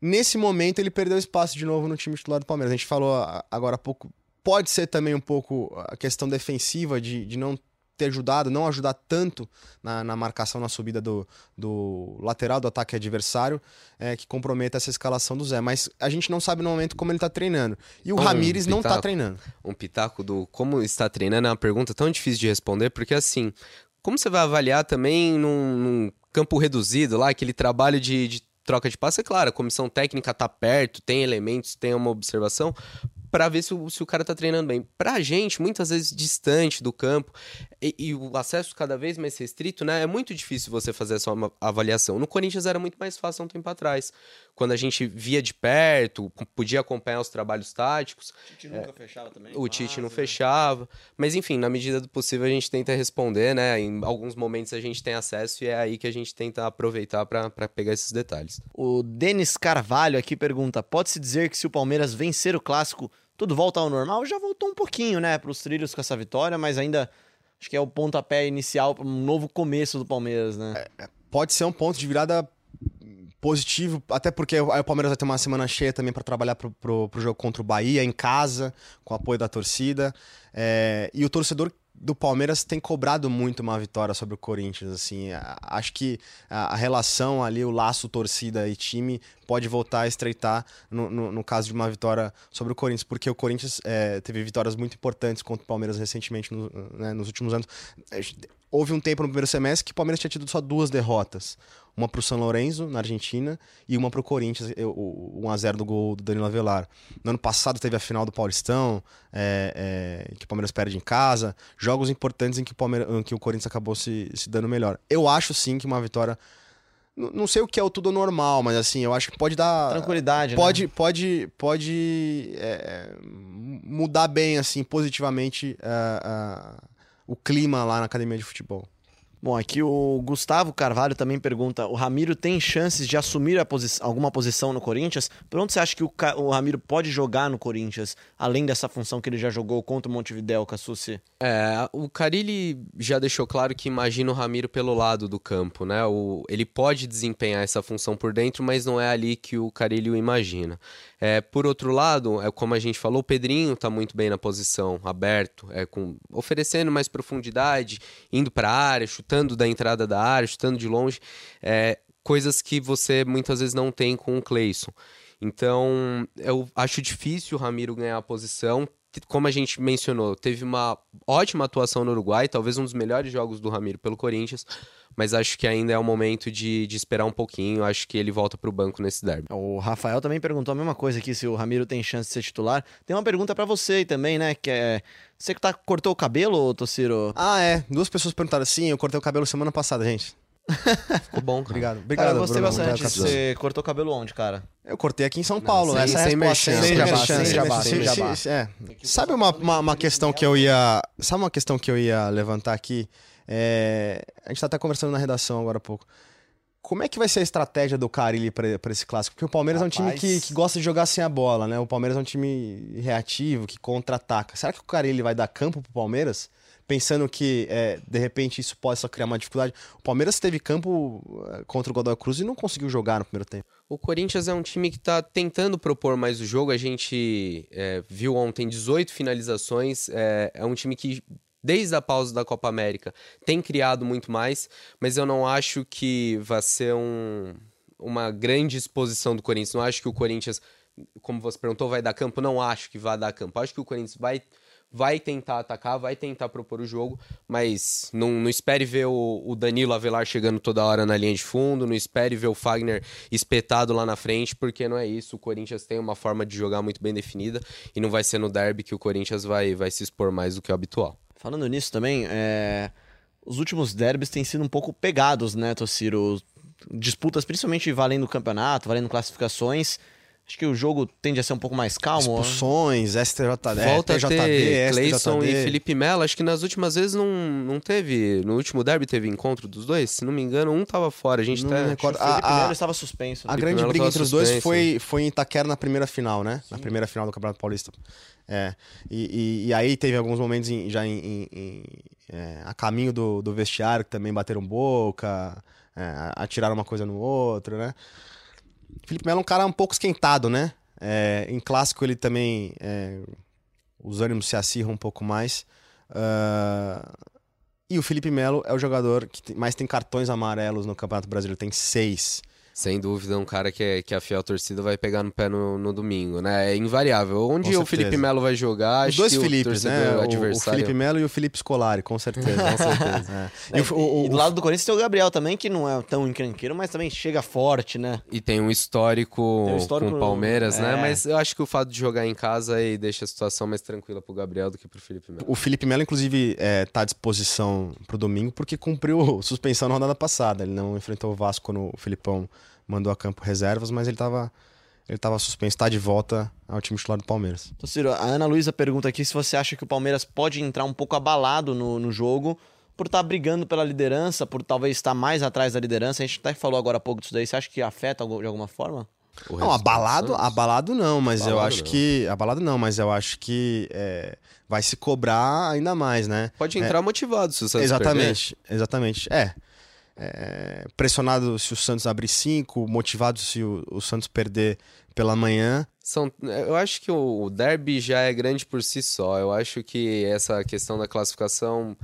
Nesse momento, ele perdeu espaço de novo no time titular do Palmeiras. A gente falou agora há pouco. Pode ser também um pouco a questão defensiva de, de não ter ajudado, não ajudar tanto na, na marcação, na subida do, do lateral do ataque adversário, é, que comprometa essa escalação do Zé. Mas a gente não sabe no momento como ele está treinando. E o um Ramires não está treinando. Um pitaco do como está treinando é uma pergunta tão difícil de responder, porque assim, como você vai avaliar também num, num campo reduzido lá, aquele trabalho de, de troca de passe, é claro, a comissão técnica tá perto, tem elementos, tem uma observação, para ver se o, se o cara tá treinando bem. Pra gente, muitas vezes distante do campo e, e, o acesso cada vez mais restrito, né? É muito difícil você fazer essa avaliação. No Corinthians era muito mais fácil há um tempo atrás. Quando a gente via de perto, podia acompanhar os trabalhos táticos. O Tite nunca é, fechava também. O Tite não fechava. Mas enfim, na medida do possível a gente tenta responder, né? Em alguns momentos a gente tem acesso e é aí que a gente tenta aproveitar para pegar esses detalhes. O Denis Carvalho aqui pergunta: pode-se dizer que se o Palmeiras vencer o clássico tudo volta ao normal, já voltou um pouquinho, né, para os trilhos com essa vitória, mas ainda acho que é o pontapé inicial para um novo começo do Palmeiras, né? É, é, pode ser um ponto de virada positivo, até porque aí o Palmeiras vai ter uma semana cheia também para trabalhar pro, pro, pro, jogo contra o Bahia, em casa, com apoio da torcida. É, e o torcedor do Palmeiras tem cobrado muito uma vitória sobre o Corinthians, assim, acho que a, relação ali, o laço torcida e time pode voltar a estreitar no, no, no caso de uma vitória sobre o Corinthians, porque o Corinthians é, teve vitórias muito importantes contra o Palmeiras recentemente, no, né, nos últimos anos. Houve um tempo no primeiro semestre que o Palmeiras tinha tido só duas derrotas, uma para o São Lourenço, na Argentina, e uma para o Corinthians, o 1x0 do gol do Danilo Avelar. No ano passado teve a final do Paulistão, é, é, que o Palmeiras perde em casa, jogos importantes em que o, Palmeiras, em que o Corinthians acabou se, se dando melhor. Eu acho sim que uma vitória não sei o que é o tudo normal, mas assim, eu acho que pode dar. Tranquilidade, pode, né? Pode, pode é, mudar bem, assim, positivamente uh, uh, o clima lá na academia de futebol. Bom, aqui o Gustavo Carvalho também pergunta: o Ramiro tem chances de assumir posi alguma posição no Corinthians? Por onde você acha que o, o, Ramiro pode jogar no Corinthians, além dessa função que ele já jogou contra o Montevideo, Cassucci? É, o Carilli já deixou claro que imagina o Ramiro pelo lado do campo, né? O, ele pode desempenhar essa função por dentro, mas não é ali que o Carilli o imagina. É, por outro lado, é como a gente falou, o Pedrinho está muito bem na posição, aberto, é, com, oferecendo mais profundidade, indo para a área, chutando da entrada da área, chutando de longe, é, coisas que você muitas vezes não tem com o Cleison. Então, eu acho difícil o Ramiro ganhar a posição. Como a gente mencionou, teve uma ótima atuação no Uruguai, talvez um dos melhores jogos do Ramiro pelo Corinthians mas acho que ainda é o momento de, de esperar um pouquinho. Acho que ele volta para o banco nesse derby. O Rafael também perguntou a mesma coisa aqui, se o Ramiro tem chance de ser titular. Tem uma pergunta para você também, né? Que é. Você que tá, cortou o cabelo, Tociro? Ah, é. Duas pessoas perguntaram assim. Eu cortei o cabelo semana passada, gente. Ficou bom, cara. Obrigado. Obrigado, cara, eu gostei Bruno, bastante. Você cortou o cabelo onde, cara? Eu cortei aqui em São Paulo. Não, sem, Essa é sem. Sem jabá, sem jabá, sem jabá. É. Sabe uma, uma, uma questão que eu ia... Sabe uma questão que eu ia levantar aqui? É, a gente está até conversando na redação agora há pouco. Como é que vai ser a estratégia do Carilli para esse clássico? Porque o Palmeiras Rapaz... é um time que, que, gosta de jogar sem a bola, né? O Palmeiras é um time reativo, que contra-ataca. Será que o Carilli vai dar campo pro Palmeiras? Pensando que, é, de repente, isso possa criar uma dificuldade. O Palmeiras teve campo é, contra o Godoy Cruz e não conseguiu jogar no primeiro tempo. O Corinthians é um time que está tentando propor mais o jogo. A gente é, viu ontem 18 finalizações. É, é um time que desde a pausa da Copa América, tem criado muito mais, mas eu não acho que vai ser um, uma grande exposição do Corinthians. Não acho que o Corinthians, como você perguntou, vai dar campo. Não acho que vai dar campo. Acho que o Corinthians vai, vai tentar atacar, vai tentar propor o jogo, mas não, não espere ver o, o, Danilo Avelar chegando toda hora na linha de fundo, não espere ver o Fagner espetado lá na frente, porque não é isso. O Corinthians tem uma forma de jogar muito bem definida e não vai ser no derby que o Corinthians vai, vai se expor mais do que o habitual. Falando nisso também, é... os últimos derbys têm sido um pouco pegados, né, Tociro? Disputas principalmente valendo campeonato, valendo classificações. Acho que o jogo tende a ser um pouco mais calmo. Expulsões, STJD, Volta TJD, a ter Cleison e Felipe Melo. Acho que nas últimas vezes não, não teve. No último derby teve encontro dos dois. Se não me engano, um tava fora. A gente não tá. Recordo. O Felipe a, Melo estava suspenso. A grande briga entre os dois foi, foi em Itaquera na primeira final, né? Sim. Na primeira final do Campeonato Paulista. É. E, e, e aí teve alguns momentos em, já em, em, em é, a caminho do, do vestiário que também bateram boca, é, atiraram uma coisa no outro, né? Felipe Melo é um cara um pouco esquentado, né? É, em clássico ele também. É, os ânimos se acirram um pouco mais. Uh, e o Felipe Melo é o jogador que mais tem cartões amarelos no Campeonato Brasileiro, tem seis. Sem dúvida, um cara que, é, que a fiel torcida vai pegar no pé no, no domingo, né? É invariável. Onde o Felipe Melo vai jogar, Os dois Filipes, né? O, o, Felipe Melo e o Felipe Scolari, com certeza. com certeza. É. E, o, e, do lado do Corinthians tem o Gabriel também, que não é tão encrenqueiro, mas também chega forte, né? E tem um histórico, tem um histórico com o Palmeiras, né? é. né? Mas eu acho que o fato de jogar em casa aí deixa a situação mais tranquila pro Gabriel do que pro Felipe Melo. O Felipe Melo, inclusive, é, tá à disposição pro domingo porque cumpriu suspensão na rodada passada. Ele não enfrentou o Vasco quando o Filipão mandou a campo reservas, mas ele estava ele tava suspenso, está de volta ao time titular do Palmeiras. Então, Ciro, a Ana Luísa pergunta aqui se você acha que o Palmeiras pode entrar um pouco abalado no, no jogo por estar tá brigando pela liderança, por talvez estar mais atrás da liderança. A gente até falou agora há pouco disso daí. Você acha que afeta de alguma forma? Não, abalado, abalado não, mas abalado eu acho não. que. Abalado não, mas eu acho que é, vai se cobrar ainda mais, né? Pode entrar é, motivado se você Exatamente, exatamente. É é, pressionado se o Santos abrir cinco, motivado se o, o, Santos perder pela manhã. São, eu acho que o, derby já é grande por si só. Eu acho que essa questão da classificação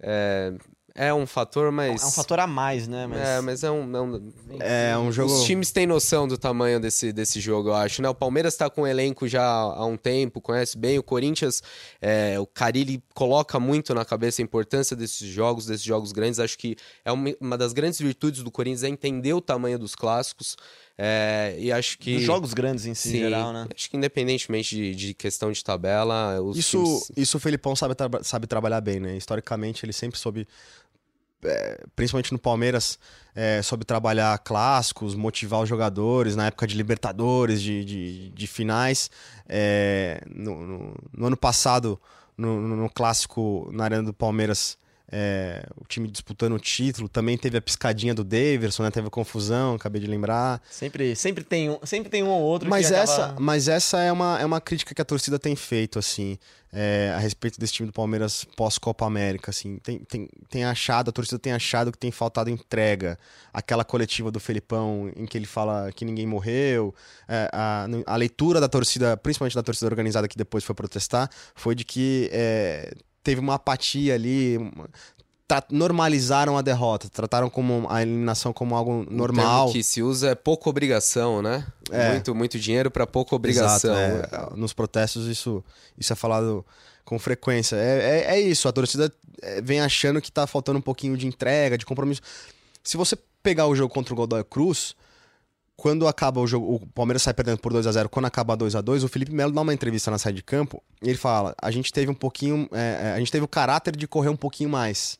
é, é um fator, mas. É um fator a mais, né? Mas... É, mas é um, é um. É um jogo. Os times têm noção do tamanho desse, desse jogo, eu acho, né? O Palmeiras tá com o elenco já há um tempo, conhece bem. O Corinthians, é, o Carilli coloca muito na cabeça a importância desses jogos, desses jogos grandes. Acho que é uma, uma das grandes virtudes do Corinthians é entender o tamanho dos clássicos. É, e acho que. Dos jogos grandes em si, Sim, geral, né? Acho que independentemente de, de questão de tabela. isso, times... isso o Felipão sabe, tra sabe trabalhar bem, né? Historicamente, ele sempre soube. É, principalmente no Palmeiras, é, soube trabalhar clássicos, motivar os jogadores na época de Libertadores, de, de, de finais. É, no, no, no, ano passado, no, no, clássico na Arena do Palmeiras, é, o time disputando o título, também teve a piscadinha do Daverson, né? Teve a confusão, acabei de lembrar. Sempre, sempre, tem, um, sempre tem um ou outro mas essa, acaba... Mas essa é uma, é uma crítica que a torcida tem feito, assim, é, a respeito desse time do Palmeiras pós-Copa América, assim. Tem, tem, tem achado, a torcida tem achado que tem faltado entrega. Aquela coletiva do Felipão, em que ele fala que ninguém morreu. É, a, a leitura da torcida, principalmente da torcida organizada que depois foi protestar, foi de que é, teve uma apatia ali, normalizaram a derrota, trataram como a eliminação como algo normal. O que se usa é pouca obrigação, né? É. Muito, muito dinheiro para pouca obrigação. Exato, é. Nos protestos isso, isso é falado com frequência. É, é, é, isso, a torcida é, vem achando que tá faltando um pouquinho de entrega, de compromisso. Se você pegar o jogo contra o Godoy Cruz, quando acaba o jogo, o Palmeiras sai perdendo por 2 a 0 quando acaba 2 a 2 o Felipe Melo dá uma entrevista na saída de campo e ele fala: a gente teve um pouquinho. É, é, a gente teve o caráter de correr um pouquinho mais.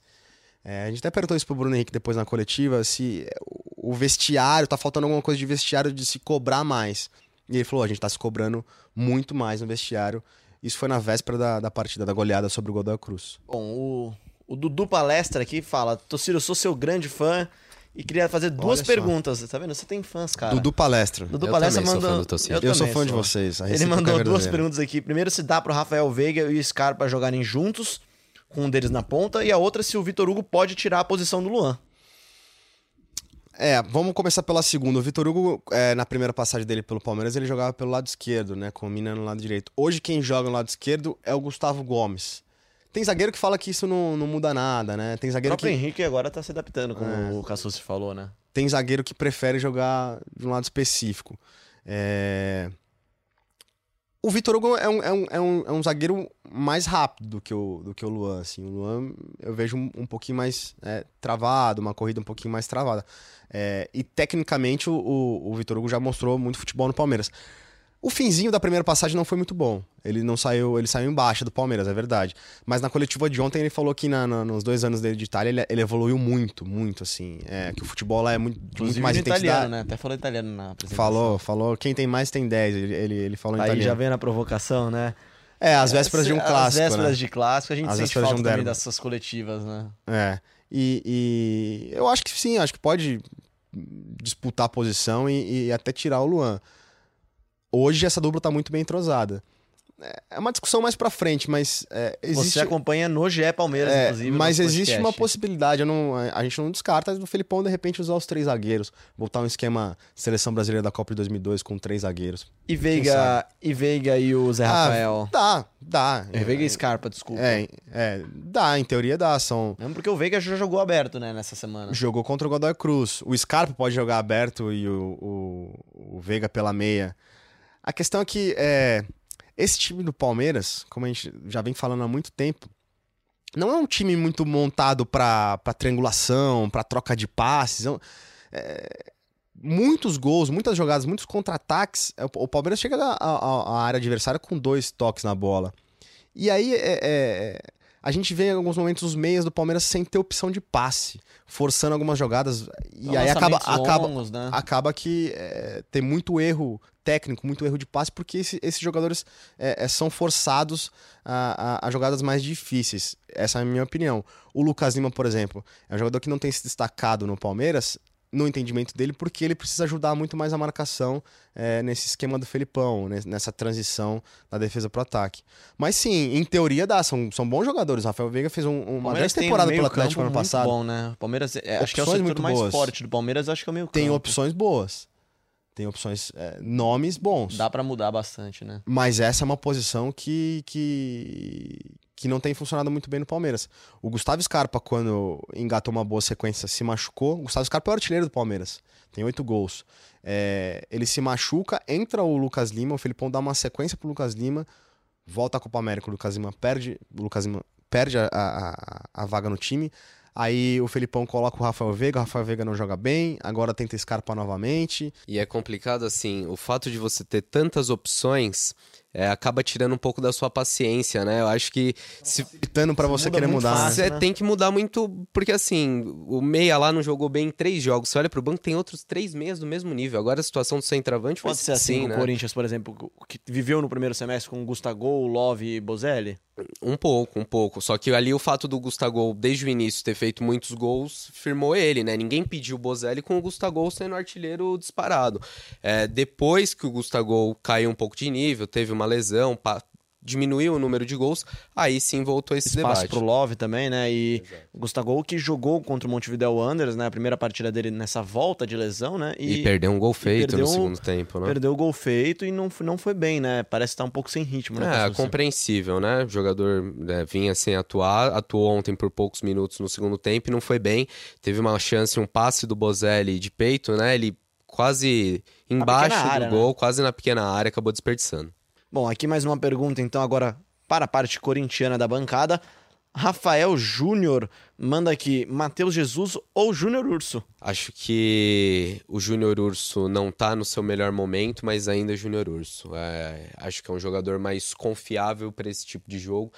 É, a gente até perguntou isso pro Bruno Henrique depois na coletiva, se o vestiário, tá faltando alguma coisa de vestiário de se cobrar mais. E ele falou: a gente tá se cobrando muito mais no vestiário. Isso foi na véspera da, da partida, da goleada sobre o Godoy Cruz. Bom, o, o Dudu Palestra aqui fala: Tociro, eu sou seu grande fã. E queria fazer duas perguntas. Tá vendo? Você tem fãs, cara. Dudu Palestra. Dudu eu Palestra mandou. Eu, eu, eu sou fã de vocês. Ele mandou duas perguntas aqui. Primeiro, se dá pro Rafael Veiga e o Scarpa jogarem juntos, com um deles na ponta. E a outra, se o Vitor Hugo pode tirar a posição do Luan. É, vamos começar pela segunda. O Vitor Hugo, é, na primeira passagem dele pelo Palmeiras, ele jogava pelo lado esquerdo, né? Com o Mina no lado direito. Hoje, quem joga no lado esquerdo é o Gustavo Gomes. Tem zagueiro que fala que isso não, não muda nada, né? Tem zagueiro o próprio que... Henrique agora tá se adaptando, como é. o Cassucci falou, né? Tem zagueiro que prefere jogar de um lado específico. É... O Vitor Hugo é um, é, um, é, um, é um zagueiro mais rápido do que o, do que o Luan. Assim. O Luan eu vejo um, um pouquinho mais é, travado, uma corrida um pouquinho mais travada. É, e tecnicamente o, o, o Vitor Hugo já mostrou muito futebol no Palmeiras. O finzinho da primeira passagem não foi muito bom. Ele não saiu, ele saiu embaixo do Palmeiras, é verdade. Mas na coletiva de ontem ele falou que na, na, nos dois anos dele de Itália ele, ele evoluiu muito, muito, assim. É, que o futebol lá é muito, muito mais intensidade. italiano, né? Até falou italiano na apresentação. Falou, falou. Quem tem mais tem 10. Ele, ele, ele falou em Aí italiano. já vem na provocação, né? É, às vésperas de um clássico, Às vésperas né? de clássico, a gente Às sente vésperas de falta um também dessas coletivas, né? É. E, e eu acho que sim, acho que pode disputar a posição e, e até tirar o Luan. Hoje essa dupla tá muito bem entrosada. É- É uma discussão mais pra frente, mas é, existe. Você acompanha no GE Palmeiras, É, inclusive. mas existe podcast. uma possibilidade, não- a gente não descarta do Felipão de repente usar os três zagueiros, voltar um esquema seleção brasileira da Copa de 2002 com três zagueiros. E Veiga, e Veiga e o Zé Rafael. Ah, dá, dá. É, Veiga e Scarpa, desculpa. É, é, dá, em teoria dá, são Mesmo porque o Veiga já jogou aberto, né, nessa semana. Jogou contra o Godoy Cruz. O Scarpa pode jogar aberto e o, o, o Veiga pela meia. A questão é que é, esse time do Palmeiras, como a gente já vem falando há muito tempo, não é um time muito montado para triangulação, para troca de passes. É é, muitos gols, muitas jogadas, muitos contra-ataques. é, O o Palmeiras chega à área adversária com dois toques na bola. E aí é, é, a gente vê em alguns momentos os meias do Palmeiras sem ter opção de passe, forçando algumas jogadas. E aí acaba, acaba, longos, né? acaba que é, tem muito erro técnico, muito erro de passe, porque esse- esses jogadores é, é, são forçados a, a- a jogadas mais difíceis. Essa é a minha opinião. O Lucas Lima, por exemplo, é um jogador que não tem se destacado no Palmeiras, no entendimento dele, porque ele precisa ajudar muito mais a marcação é, nesse esquema do Felipão, né, nessa transição da defesa pro ataque. Mas sim, em teoria dá, são, são bons jogadores. Rafael Veiga fez um- uma grande Palmeiras tem um temporada pelo Atlético ano muito passado. bom, né? O Palmeiras, é, acho que é o setor muito mais boas. forte do Palmeiras, acho que é o meio campo. Tem opções boas. Tem opções, é, nomes bons. Dá pra mudar bastante, né? Mas essa é uma posição que, que, que não tem funcionado muito bem no Palmeiras. O Gustavo Scarpa, quando engatou uma boa sequência, se machucou. O Gustavo Scarpa é o artilheiro do Palmeiras. Tem oito gols. É, ele se machuca, entra o Lucas Lima, o Felipão dá uma sequência pro Lucas Lima, volta a Copa América, o Lucas Lima perde, o Lucas Lima perde a, a, a vaga no time. Aí o Felipão coloca o Rafael Veiga, o Rafael Veiga não joga bem, agora tenta Scarpa novamente. E é complicado assim, o fato de você ter tantas opções é, acaba tirando um pouco da sua paciência, né? Eu acho que se Gritando pra você querer mudar. fácil. você né? tem que mudar muito, porque assim, o meia lá não jogou bem em três jogos. Você olha pro banco, tem outros três meias do mesmo nível. Agora a situação do centroavante foi Pode ser assim, com né? o Corinthians, por exemplo, que viveu no primeiro semestre com o Gustavo, Love e Bozelli? Um pouco, um pouco. Só que ali o fato do Gustavo, desde o início, ter feito muitos gols, firmou ele, né? Ninguém pediu o Bozelli com o Gustavo sendo artilheiro disparado. É, depois que o Gustavo caiu um pouco de nível, teve uma lesão, diminuiu o número de gols, aí sim voltou esse Espaço debate. pro Love também, né? E o Gustavo que jogou contra o Montevideo Wanderers, né? A primeira partida dele nessa volta de lesão, né? E, perdeu um gol feito perdeu no um- segundo tempo, né? Perdeu o gol feito e não, não foi bem, né? Parece estar um pouco sem ritmo, né? É, compreensível, né? O jogador né, vinha sem atuar, atuou ontem por poucos minutos no segundo tempo e não foi bem. Teve uma chance, um passe do Bozelli de peito, né? Ele quase embaixo área, do gol, quase na pequena área, acabou desperdiçando. Bom, aqui mais uma pergunta, então, agora para a parte corintiana da bancada. Rafael Júnior manda aqui, Matheus Jesus ou Júnior Urso? Acho que o Júnior Urso não tá no seu melhor momento, mas ainda é Júnior Urso. É, acho que é um jogador mais confiável para esse tipo de jogo.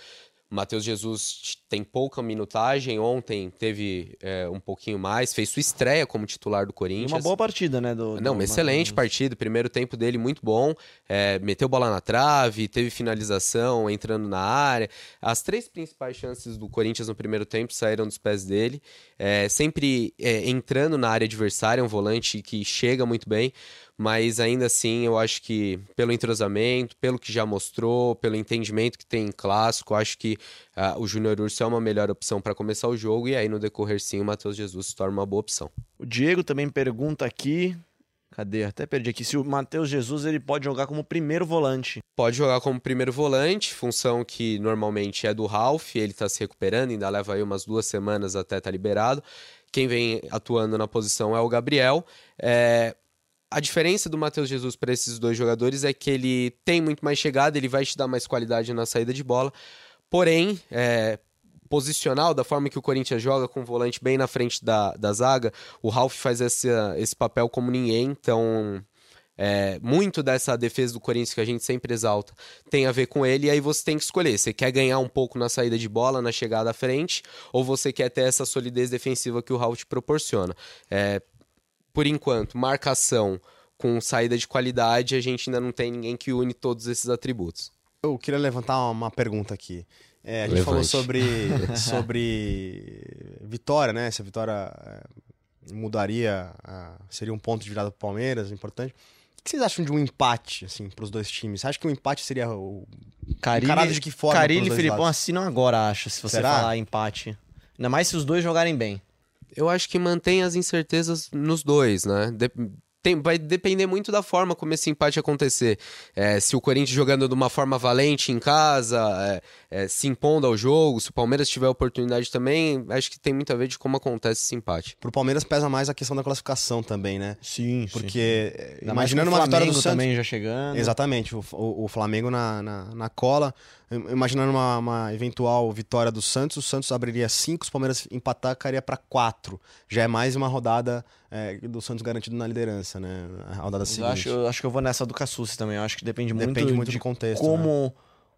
Matheus Jesus tem pouca minutagem, ontem teve é, um pouquinho mais, fez sua estreia como titular do E Corinthians. uma boa partida, né? Do, Não, do uma excelente partida. Primeiro tempo dele muito bom. É, meteu bola na trave, teve finalização, entrando na área. As três principais chances do Corinthians no primeiro tempo saíram dos pés dele. É, sempre é, entrando na área adversária, um volante que chega muito bem. Mas ainda assim, eu acho que pelo entrosamento, pelo que já mostrou, pelo entendimento que tem em clássico, acho que ah, o Júnior Urso é uma melhor opção para começar o jogo. E aí, no decorrer, sim, o Matheus Jesus se torna uma boa opção. O Diego também pergunta aqui, cadê? Até perdi aqui, se o Matheus Jesus ele pode jogar como primeiro volante. Pode jogar como primeiro volante, função que normalmente é do Ralph, ele está se recuperando, ainda leva aí umas duas semanas até estar liberado. Quem vem atuando na posição é o Gabriel. É, A diferença do Matheus Jesus para esses dois jogadores é que ele tem muito mais chegada, ele vai te dar mais qualidade na saída de bola. Porém, é, posicional, da forma que o Corinthians joga, com o volante bem na frente da, da zaga, o Ralph faz esse, esse papel como ninguém, então É, muito dessa defesa do Corinthians que a gente sempre exalta tem a ver com ele, e aí você tem que escolher. Você quer ganhar um pouco na saída de bola, na chegada à frente, ou você quer ter essa solidez defensiva que o Raul te proporciona. É, por enquanto, marcação com saída de qualidade, a gente ainda não tem ninguém que une todos esses atributos. Eu queria levantar uma pergunta aqui. É, a gente Levante. falou sobre, sobre vitória, né? Se a vitória é, mudaria, seria um ponto de virada para o Palmeiras, importante. O que vocês acham de um empate, assim, para os dois times? Você acha que um empate seria o. Carilli, de que forma? Carilli e Filipão lados? assinam agora, acho, se você Será? falar empate. Ainda mais se os dois jogarem bem. Eu acho que mantém as incertezas nos dois, né? De tem, vai depender muito da forma como esse empate acontecer. É, se o Corinthians jogando de uma forma valente em casa, é, é, se impondo ao jogo, se o Palmeiras tiver oportunidade também, acho que tem muito a ver de como acontece esse empate. Pro Palmeiras pesa mais a questão da classificação também, né? Sim, Porque sim. É, imaginando uma vitória do Santos... também já chegando. Exatamente, o, o, o Flamengo na, na, na cola imaginando uma, uma, eventual vitória do Santos, o Santos abriria 5, os Palmeiras empatar, cairia para 4. Já é mais uma rodada é, do Santos garantido na liderança, né? A rodada seguinte. Eu acho, eu acho que eu vou nessa do Cassucci também. Eu acho que depende muito, depende muito de do contexto. Como. Né?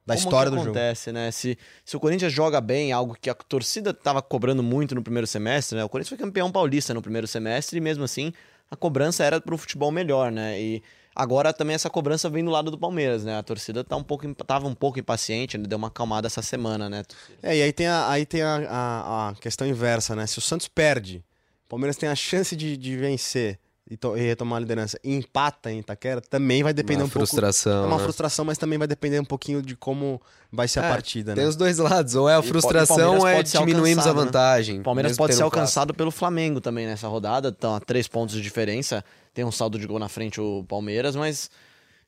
Da como história do acontece, jogo. né? Se, se o Corinthians joga bem, algo que a torcida estava cobrando muito no primeiro semestre, né? O Corinthians foi campeão paulista no primeiro semestre e mesmo assim a cobrança era para o futebol melhor, né? E Agora também essa cobrança vem do lado do Palmeiras, né? A torcida tá um pouco, tava um pouco impaciente, né? deu uma acalmada essa semana, né? É, e aí tem, a, aí tem a, a, a questão inversa, né? Se o Santos perde, o Palmeiras tem a chance de, de vencer e, e, retomar a liderança e empata em Itaquera, também vai depender uma um frustração, pouco. É uma né? frustração, mas também vai depender um pouquinho de como vai ser é, a partida, tem né? os dois lados, ou é a frustração ou é diminuímos a né? vantagem. O Palmeiras pode ser alcançado pelo Flamengo também nessa rodada, estão a três pontos de diferença, tem um saldo de gol na frente o Palmeiras, mas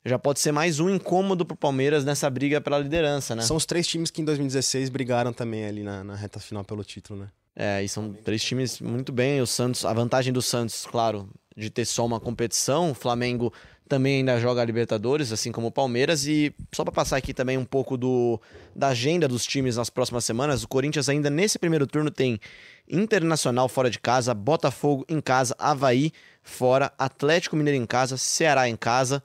já pode ser mais um incômodo pro Palmeiras nessa briga pela liderança, né? São os três times que em 2016 brigaram também ali na, na reta final pelo título, né? É, e são três times muito bem. O Santos, a vantagem do Santos, claro, de ter só uma competição. O Flamengo também ainda joga a Libertadores, assim como o Palmeiras. E só para passar aqui também um pouco do, da agenda dos times nas próximas semanas, o Corinthians ainda nesse primeiro turno tem Internacional fora de casa, Botafogo em casa, Havaí fora, Atlético Mineiro em casa, Ceará em casa,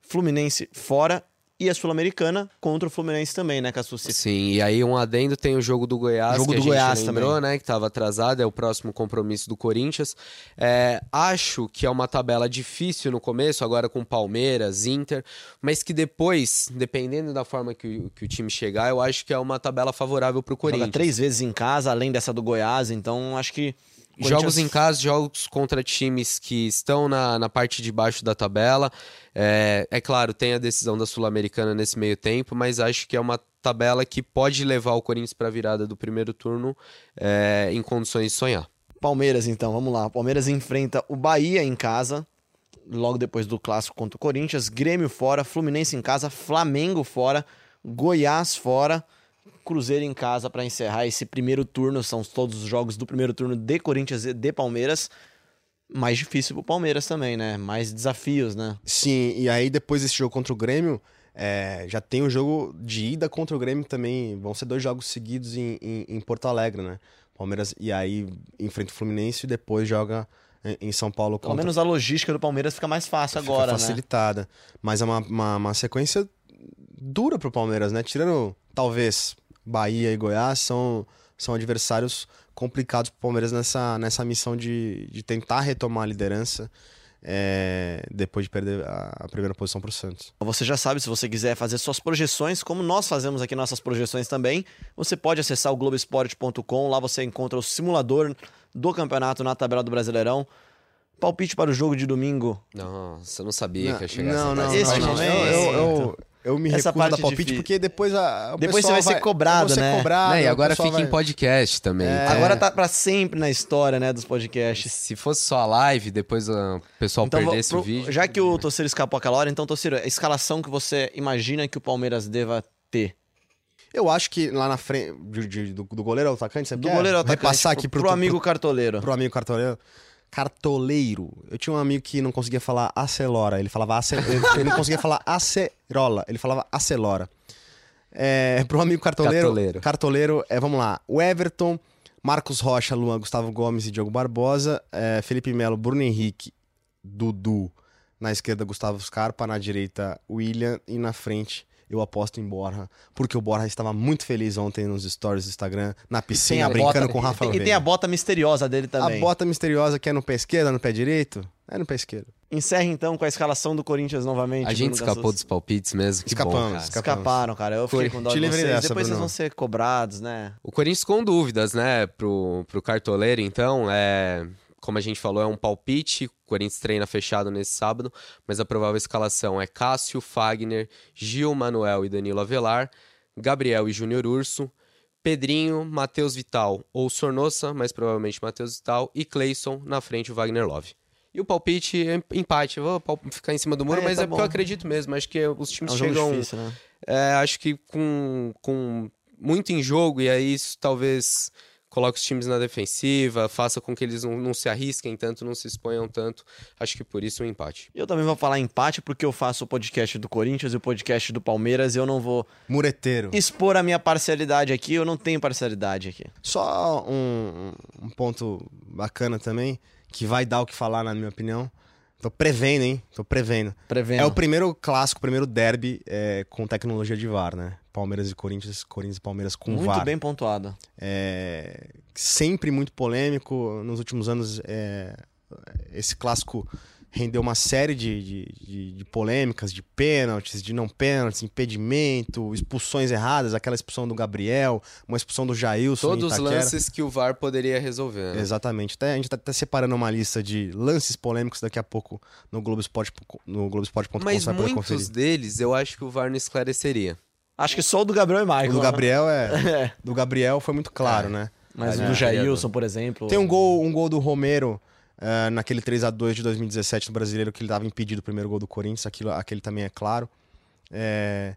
Fluminense fora e a Sul-Americana contra o Fluminense também, né, Cassucci? Sim, e aí um adendo tem o jogo do Goiás, jogo que do a Goiás gente lembrou, também. né, que estava atrasado, é o próximo compromisso do Corinthians. É, acho que é uma tabela difícil no começo, agora com Palmeiras, Inter, mas que depois, dependendo da forma que, o, que o time chegar, eu acho que é uma tabela favorável para o Corinthians. Joga três vezes em casa, além dessa do Goiás, então acho que Jogos em casa, jogos contra times que estão na, na parte de baixo da tabela. É, é claro, tem a decisão da Sul-Americana nesse meio tempo, mas acho que é uma tabela que pode levar o Corinthians para a virada do primeiro turno é, em condições de sonhar. Palmeiras, então, vamos lá. Palmeiras enfrenta o Bahia em casa, logo depois do clássico contra o Corinthians. Grêmio fora, Fluminense em casa, Flamengo fora, Goiás fora. Cruzeiro em casa para encerrar esse primeiro turno. São todos os jogos do primeiro turno de Corinthians e de Palmeiras. Mais difícil pro Palmeiras também, né? Mais desafios, né? Sim, e aí depois desse jogo contra o Grêmio, é, já tem o jogo de ida contra o Grêmio também. Vão ser dois jogos seguidos em, em, em Porto Alegre, né? Palmeiras, e aí enfrenta o Fluminense e depois joga em São Paulo contra... Pelo menos a logística do Palmeiras fica mais fácil fica agora, facilitada. né? Mas é uma, uma, uma sequência dura pro Palmeiras, né? Tirando, talvez, Bahia e Goiás são, são adversários complicados para o Palmeiras nessa, nessa missão de, de tentar retomar a liderança. É, depois de perder a, a primeira posição para o Santos. Você já sabe, se você quiser fazer suas projeções, como nós fazemos aqui nossas projeções também, você pode acessar o Globoesporte.com, lá você encontra o simulador do campeonato na tabela do Brasileirão. Palpite para o jogo de domingo. Nossa, eu não sabia não, que ia chegar Não, não, esse não, momento. Eu, eu, eu me Essa recuso da palpite difícil. porque depois a, depois você vai, ser cobrado, né? Cobrado, né? E agora fica vai... em podcast também. É... Agora tá para sempre na história, né, dos podcasts. Se fosse só a live, depois o pessoal então, perdesse pro... o vídeo. Já que o Torceiro escapou aquela hora, então Torceiro, a escalação que você imagina que o Palmeiras deva ter? Eu acho que lá na frente de, de, do, do, goleiro ao atacante, você do goleiro ao atacante, passar aqui pro, pro amigo pro, cartoleiro. Pro amigo cartoleiro cartoleiro. Eu tinha um amigo que não conseguia falar acelora, ele falava ace... ele não conseguia falar acerola, ele falava acelora. É, pro amigo cartoleiro, cartoleiro, cartoleiro é, vamos lá, o Everton, Marcos Rocha, Luan, Gustavo Gomes e Diogo Barbosa, é, Felipe Melo, Bruno Henrique, Dudu, Na esquerda, Gustavo Scarpa. Na direita, William. E na frente, eu aposto em Borja, porque o Borja estava muito feliz ontem nos stories do Instagram, na piscina, brincando bota, com o Rafael E tem, tem a bota misteriosa dele também. A bota misteriosa que é no pé esquerdo, no pé direito? É no pé esquerdo. Encerre então com a escalação do Corinthians novamente. A gente escapou dos palpites mesmo, que escapamos, bom, cara. escapamos. Escaparam, cara. Eu fiquei com dó de vocês. Dessa, Depois Bruno. vocês vão ser cobrados, né? O Corinthians com dúvidas, né, pro, pro cartoleiro, então, é... Como a gente falou, é um palpite. O Corinthians treina fechado nesse sábado, mas a provável escalação é Cássio, Fagner, Gil, Manuel e Danilo Avelar, Gabriel e Júnior Urso, Pedrinho, Matheus Vital ou Sornossa, mas provavelmente Matheus Vital, e Cleison na frente o Wagner Love. E o palpite é empate. Eu vou ficar em cima do muro, É, mas tá é porque bom. eu acredito mesmo. Acho que os É times um jogo chegam. difícil, né? É, acho que com, com muito em jogo, e aí isso talvez coloque os times na defensiva, faça com que eles não, não se arrisquem tanto, não se exponham tanto. Acho que por isso um empate. Eu também vou falar empate porque eu faço o podcast do Corinthians e o podcast do Palmeiras. Eu não vou Mureteiro. expor a minha parcialidade aqui. Eu não tenho parcialidade aqui. Só um, um ponto bacana também, que vai dar o que falar, na minha opinião. Tô prevendo, hein? Tô prevendo. Prevendo. É o primeiro clássico, o primeiro derby é, com tecnologia de VAR, né? Palmeiras e Corinthians, Corinthians e Palmeiras com Muito VAR. bem pontuado. É, sempre muito polêmico. Nos últimos anos, é, esse clássico rendeu uma série de, de, de- de polêmicas, de pênaltis, de não pênaltis, impedimento, expulsões erradas, aquela expulsão do Gabriel, uma expulsão do Jailson. Todos os lances que o VAR poderia resolver. né? Exatamente. Até, a gente tá até separando uma lista de lances polêmicos daqui a pouco no Globoesporte.com no Globoesporte.com Mas muitos conferir. deles eu acho que o VAR não esclareceria. Acho que só o do Gabriel e O Michael. do né? Gabriel é. É. Do Gabriel foi muito claro, É. né? Mas o É, do Jailson, por exemplo. Tem um gol, um gol do Romero eh, naquele 3 a 2 de 2017 no Brasileiro que ele dava impedido o primeiro gol do Corinthians, aquilo, aquele também é claro. É,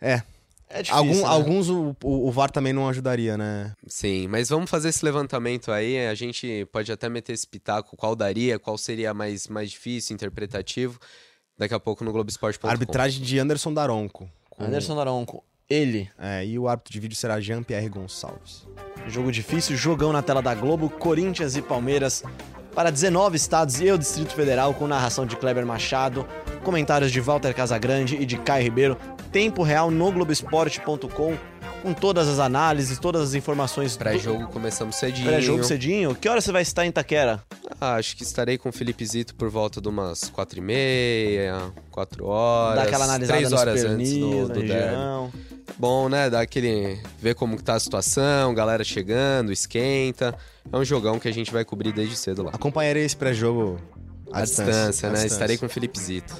é. É difícil, Algum- né? Alguns o, o, o VAR também não ajudaria, né? Sim, mas vamos fazer esse levantamento aí. A gente pode até meter esse pitaco, qual daria, qual seria mais, mais difícil, interpretativo. Daqui a pouco no Globoesporte.com. Arbitragem de Anderson Daronco. com- Anderson Daronco. Ele. É, e o árbitro de vídeo será Jean-Pierre Gonçalves. Jogo difícil, jogão na tela da Globo, Corinthians e Palmeiras para 19 estados e o Distrito Federal, com narração de Kleber Machado, comentários de Walter Casagrande e de Caio Ribeiro, tempo real no Globoesporte.com, com todas as análises, todas as informações do Pré-jogo começamos cedinho. pré-jogo cedinho. Que hora você vai estar em Itaquera? Ah, acho que estarei com o Felipe Zito por volta de umas 4 e meia, 4 horas. Dar aquela analisada 3 nos horas antes pernis, do, na do derby. Bom, né? Dar aquele. ver como tá a situação, galera chegando, esquenta. É um jogão que a gente vai cobrir desde cedo lá. Acompanharei esse pré-jogo à, À distância, à né? distância. Estarei com o Felipe Zito.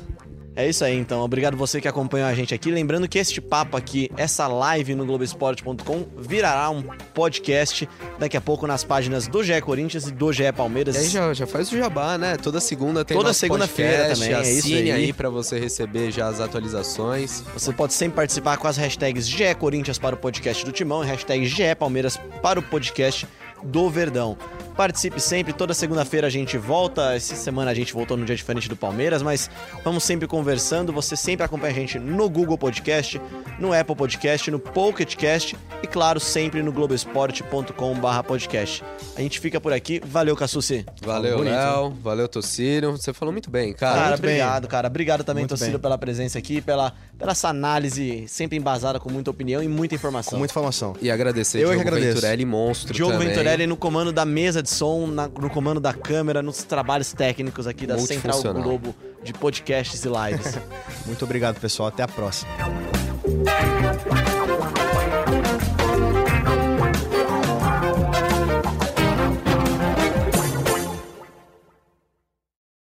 É isso aí, então. Obrigado você que acompanhou a gente aqui. Lembrando que este papo aqui, essa live no Globoesporte.com, virará um podcast daqui a pouco nas páginas do GE Corinthians e do GE Palmeiras. E aí já, já faz o jabá, né? Toda segunda tem Toda segunda-feira também, é isso aí. aí pra você receber já as atualizações. Você pode sempre participar com as hashtags GE Corinthians para o podcast do Timão e hashtag GE Palmeiras para o podcast do Verdão. Participe sempre, toda segunda-feira a gente volta. Essa semana a gente voltou num dia diferente do Palmeiras, mas vamos sempre conversando. Você sempre acompanha a gente no Google Podcast, no Apple Podcast, no Pocket Cast e, claro, sempre no globesport.com/podcast. A gente fica por aqui. Valeu, Cassucci. Valeu, Bonito. Léo. Valeu, Tocírio. Você falou muito bem, cara. Cara, muito bem. obrigado, cara. Obrigado também, Tocílio, bem. pela presença aqui, pela, pela essa análise sempre embasada com muita opinião e muita informação. Com muita informação. E agradecer Eu é que Diogo agradeço. Venturelli, monstro Diogo também. Venturelli no comando da mesa de som, na- no comando da câmera, nos trabalhos técnicos aqui da Central. Globo de podcasts e lives. Muito obrigado, pessoal. Até a próxima.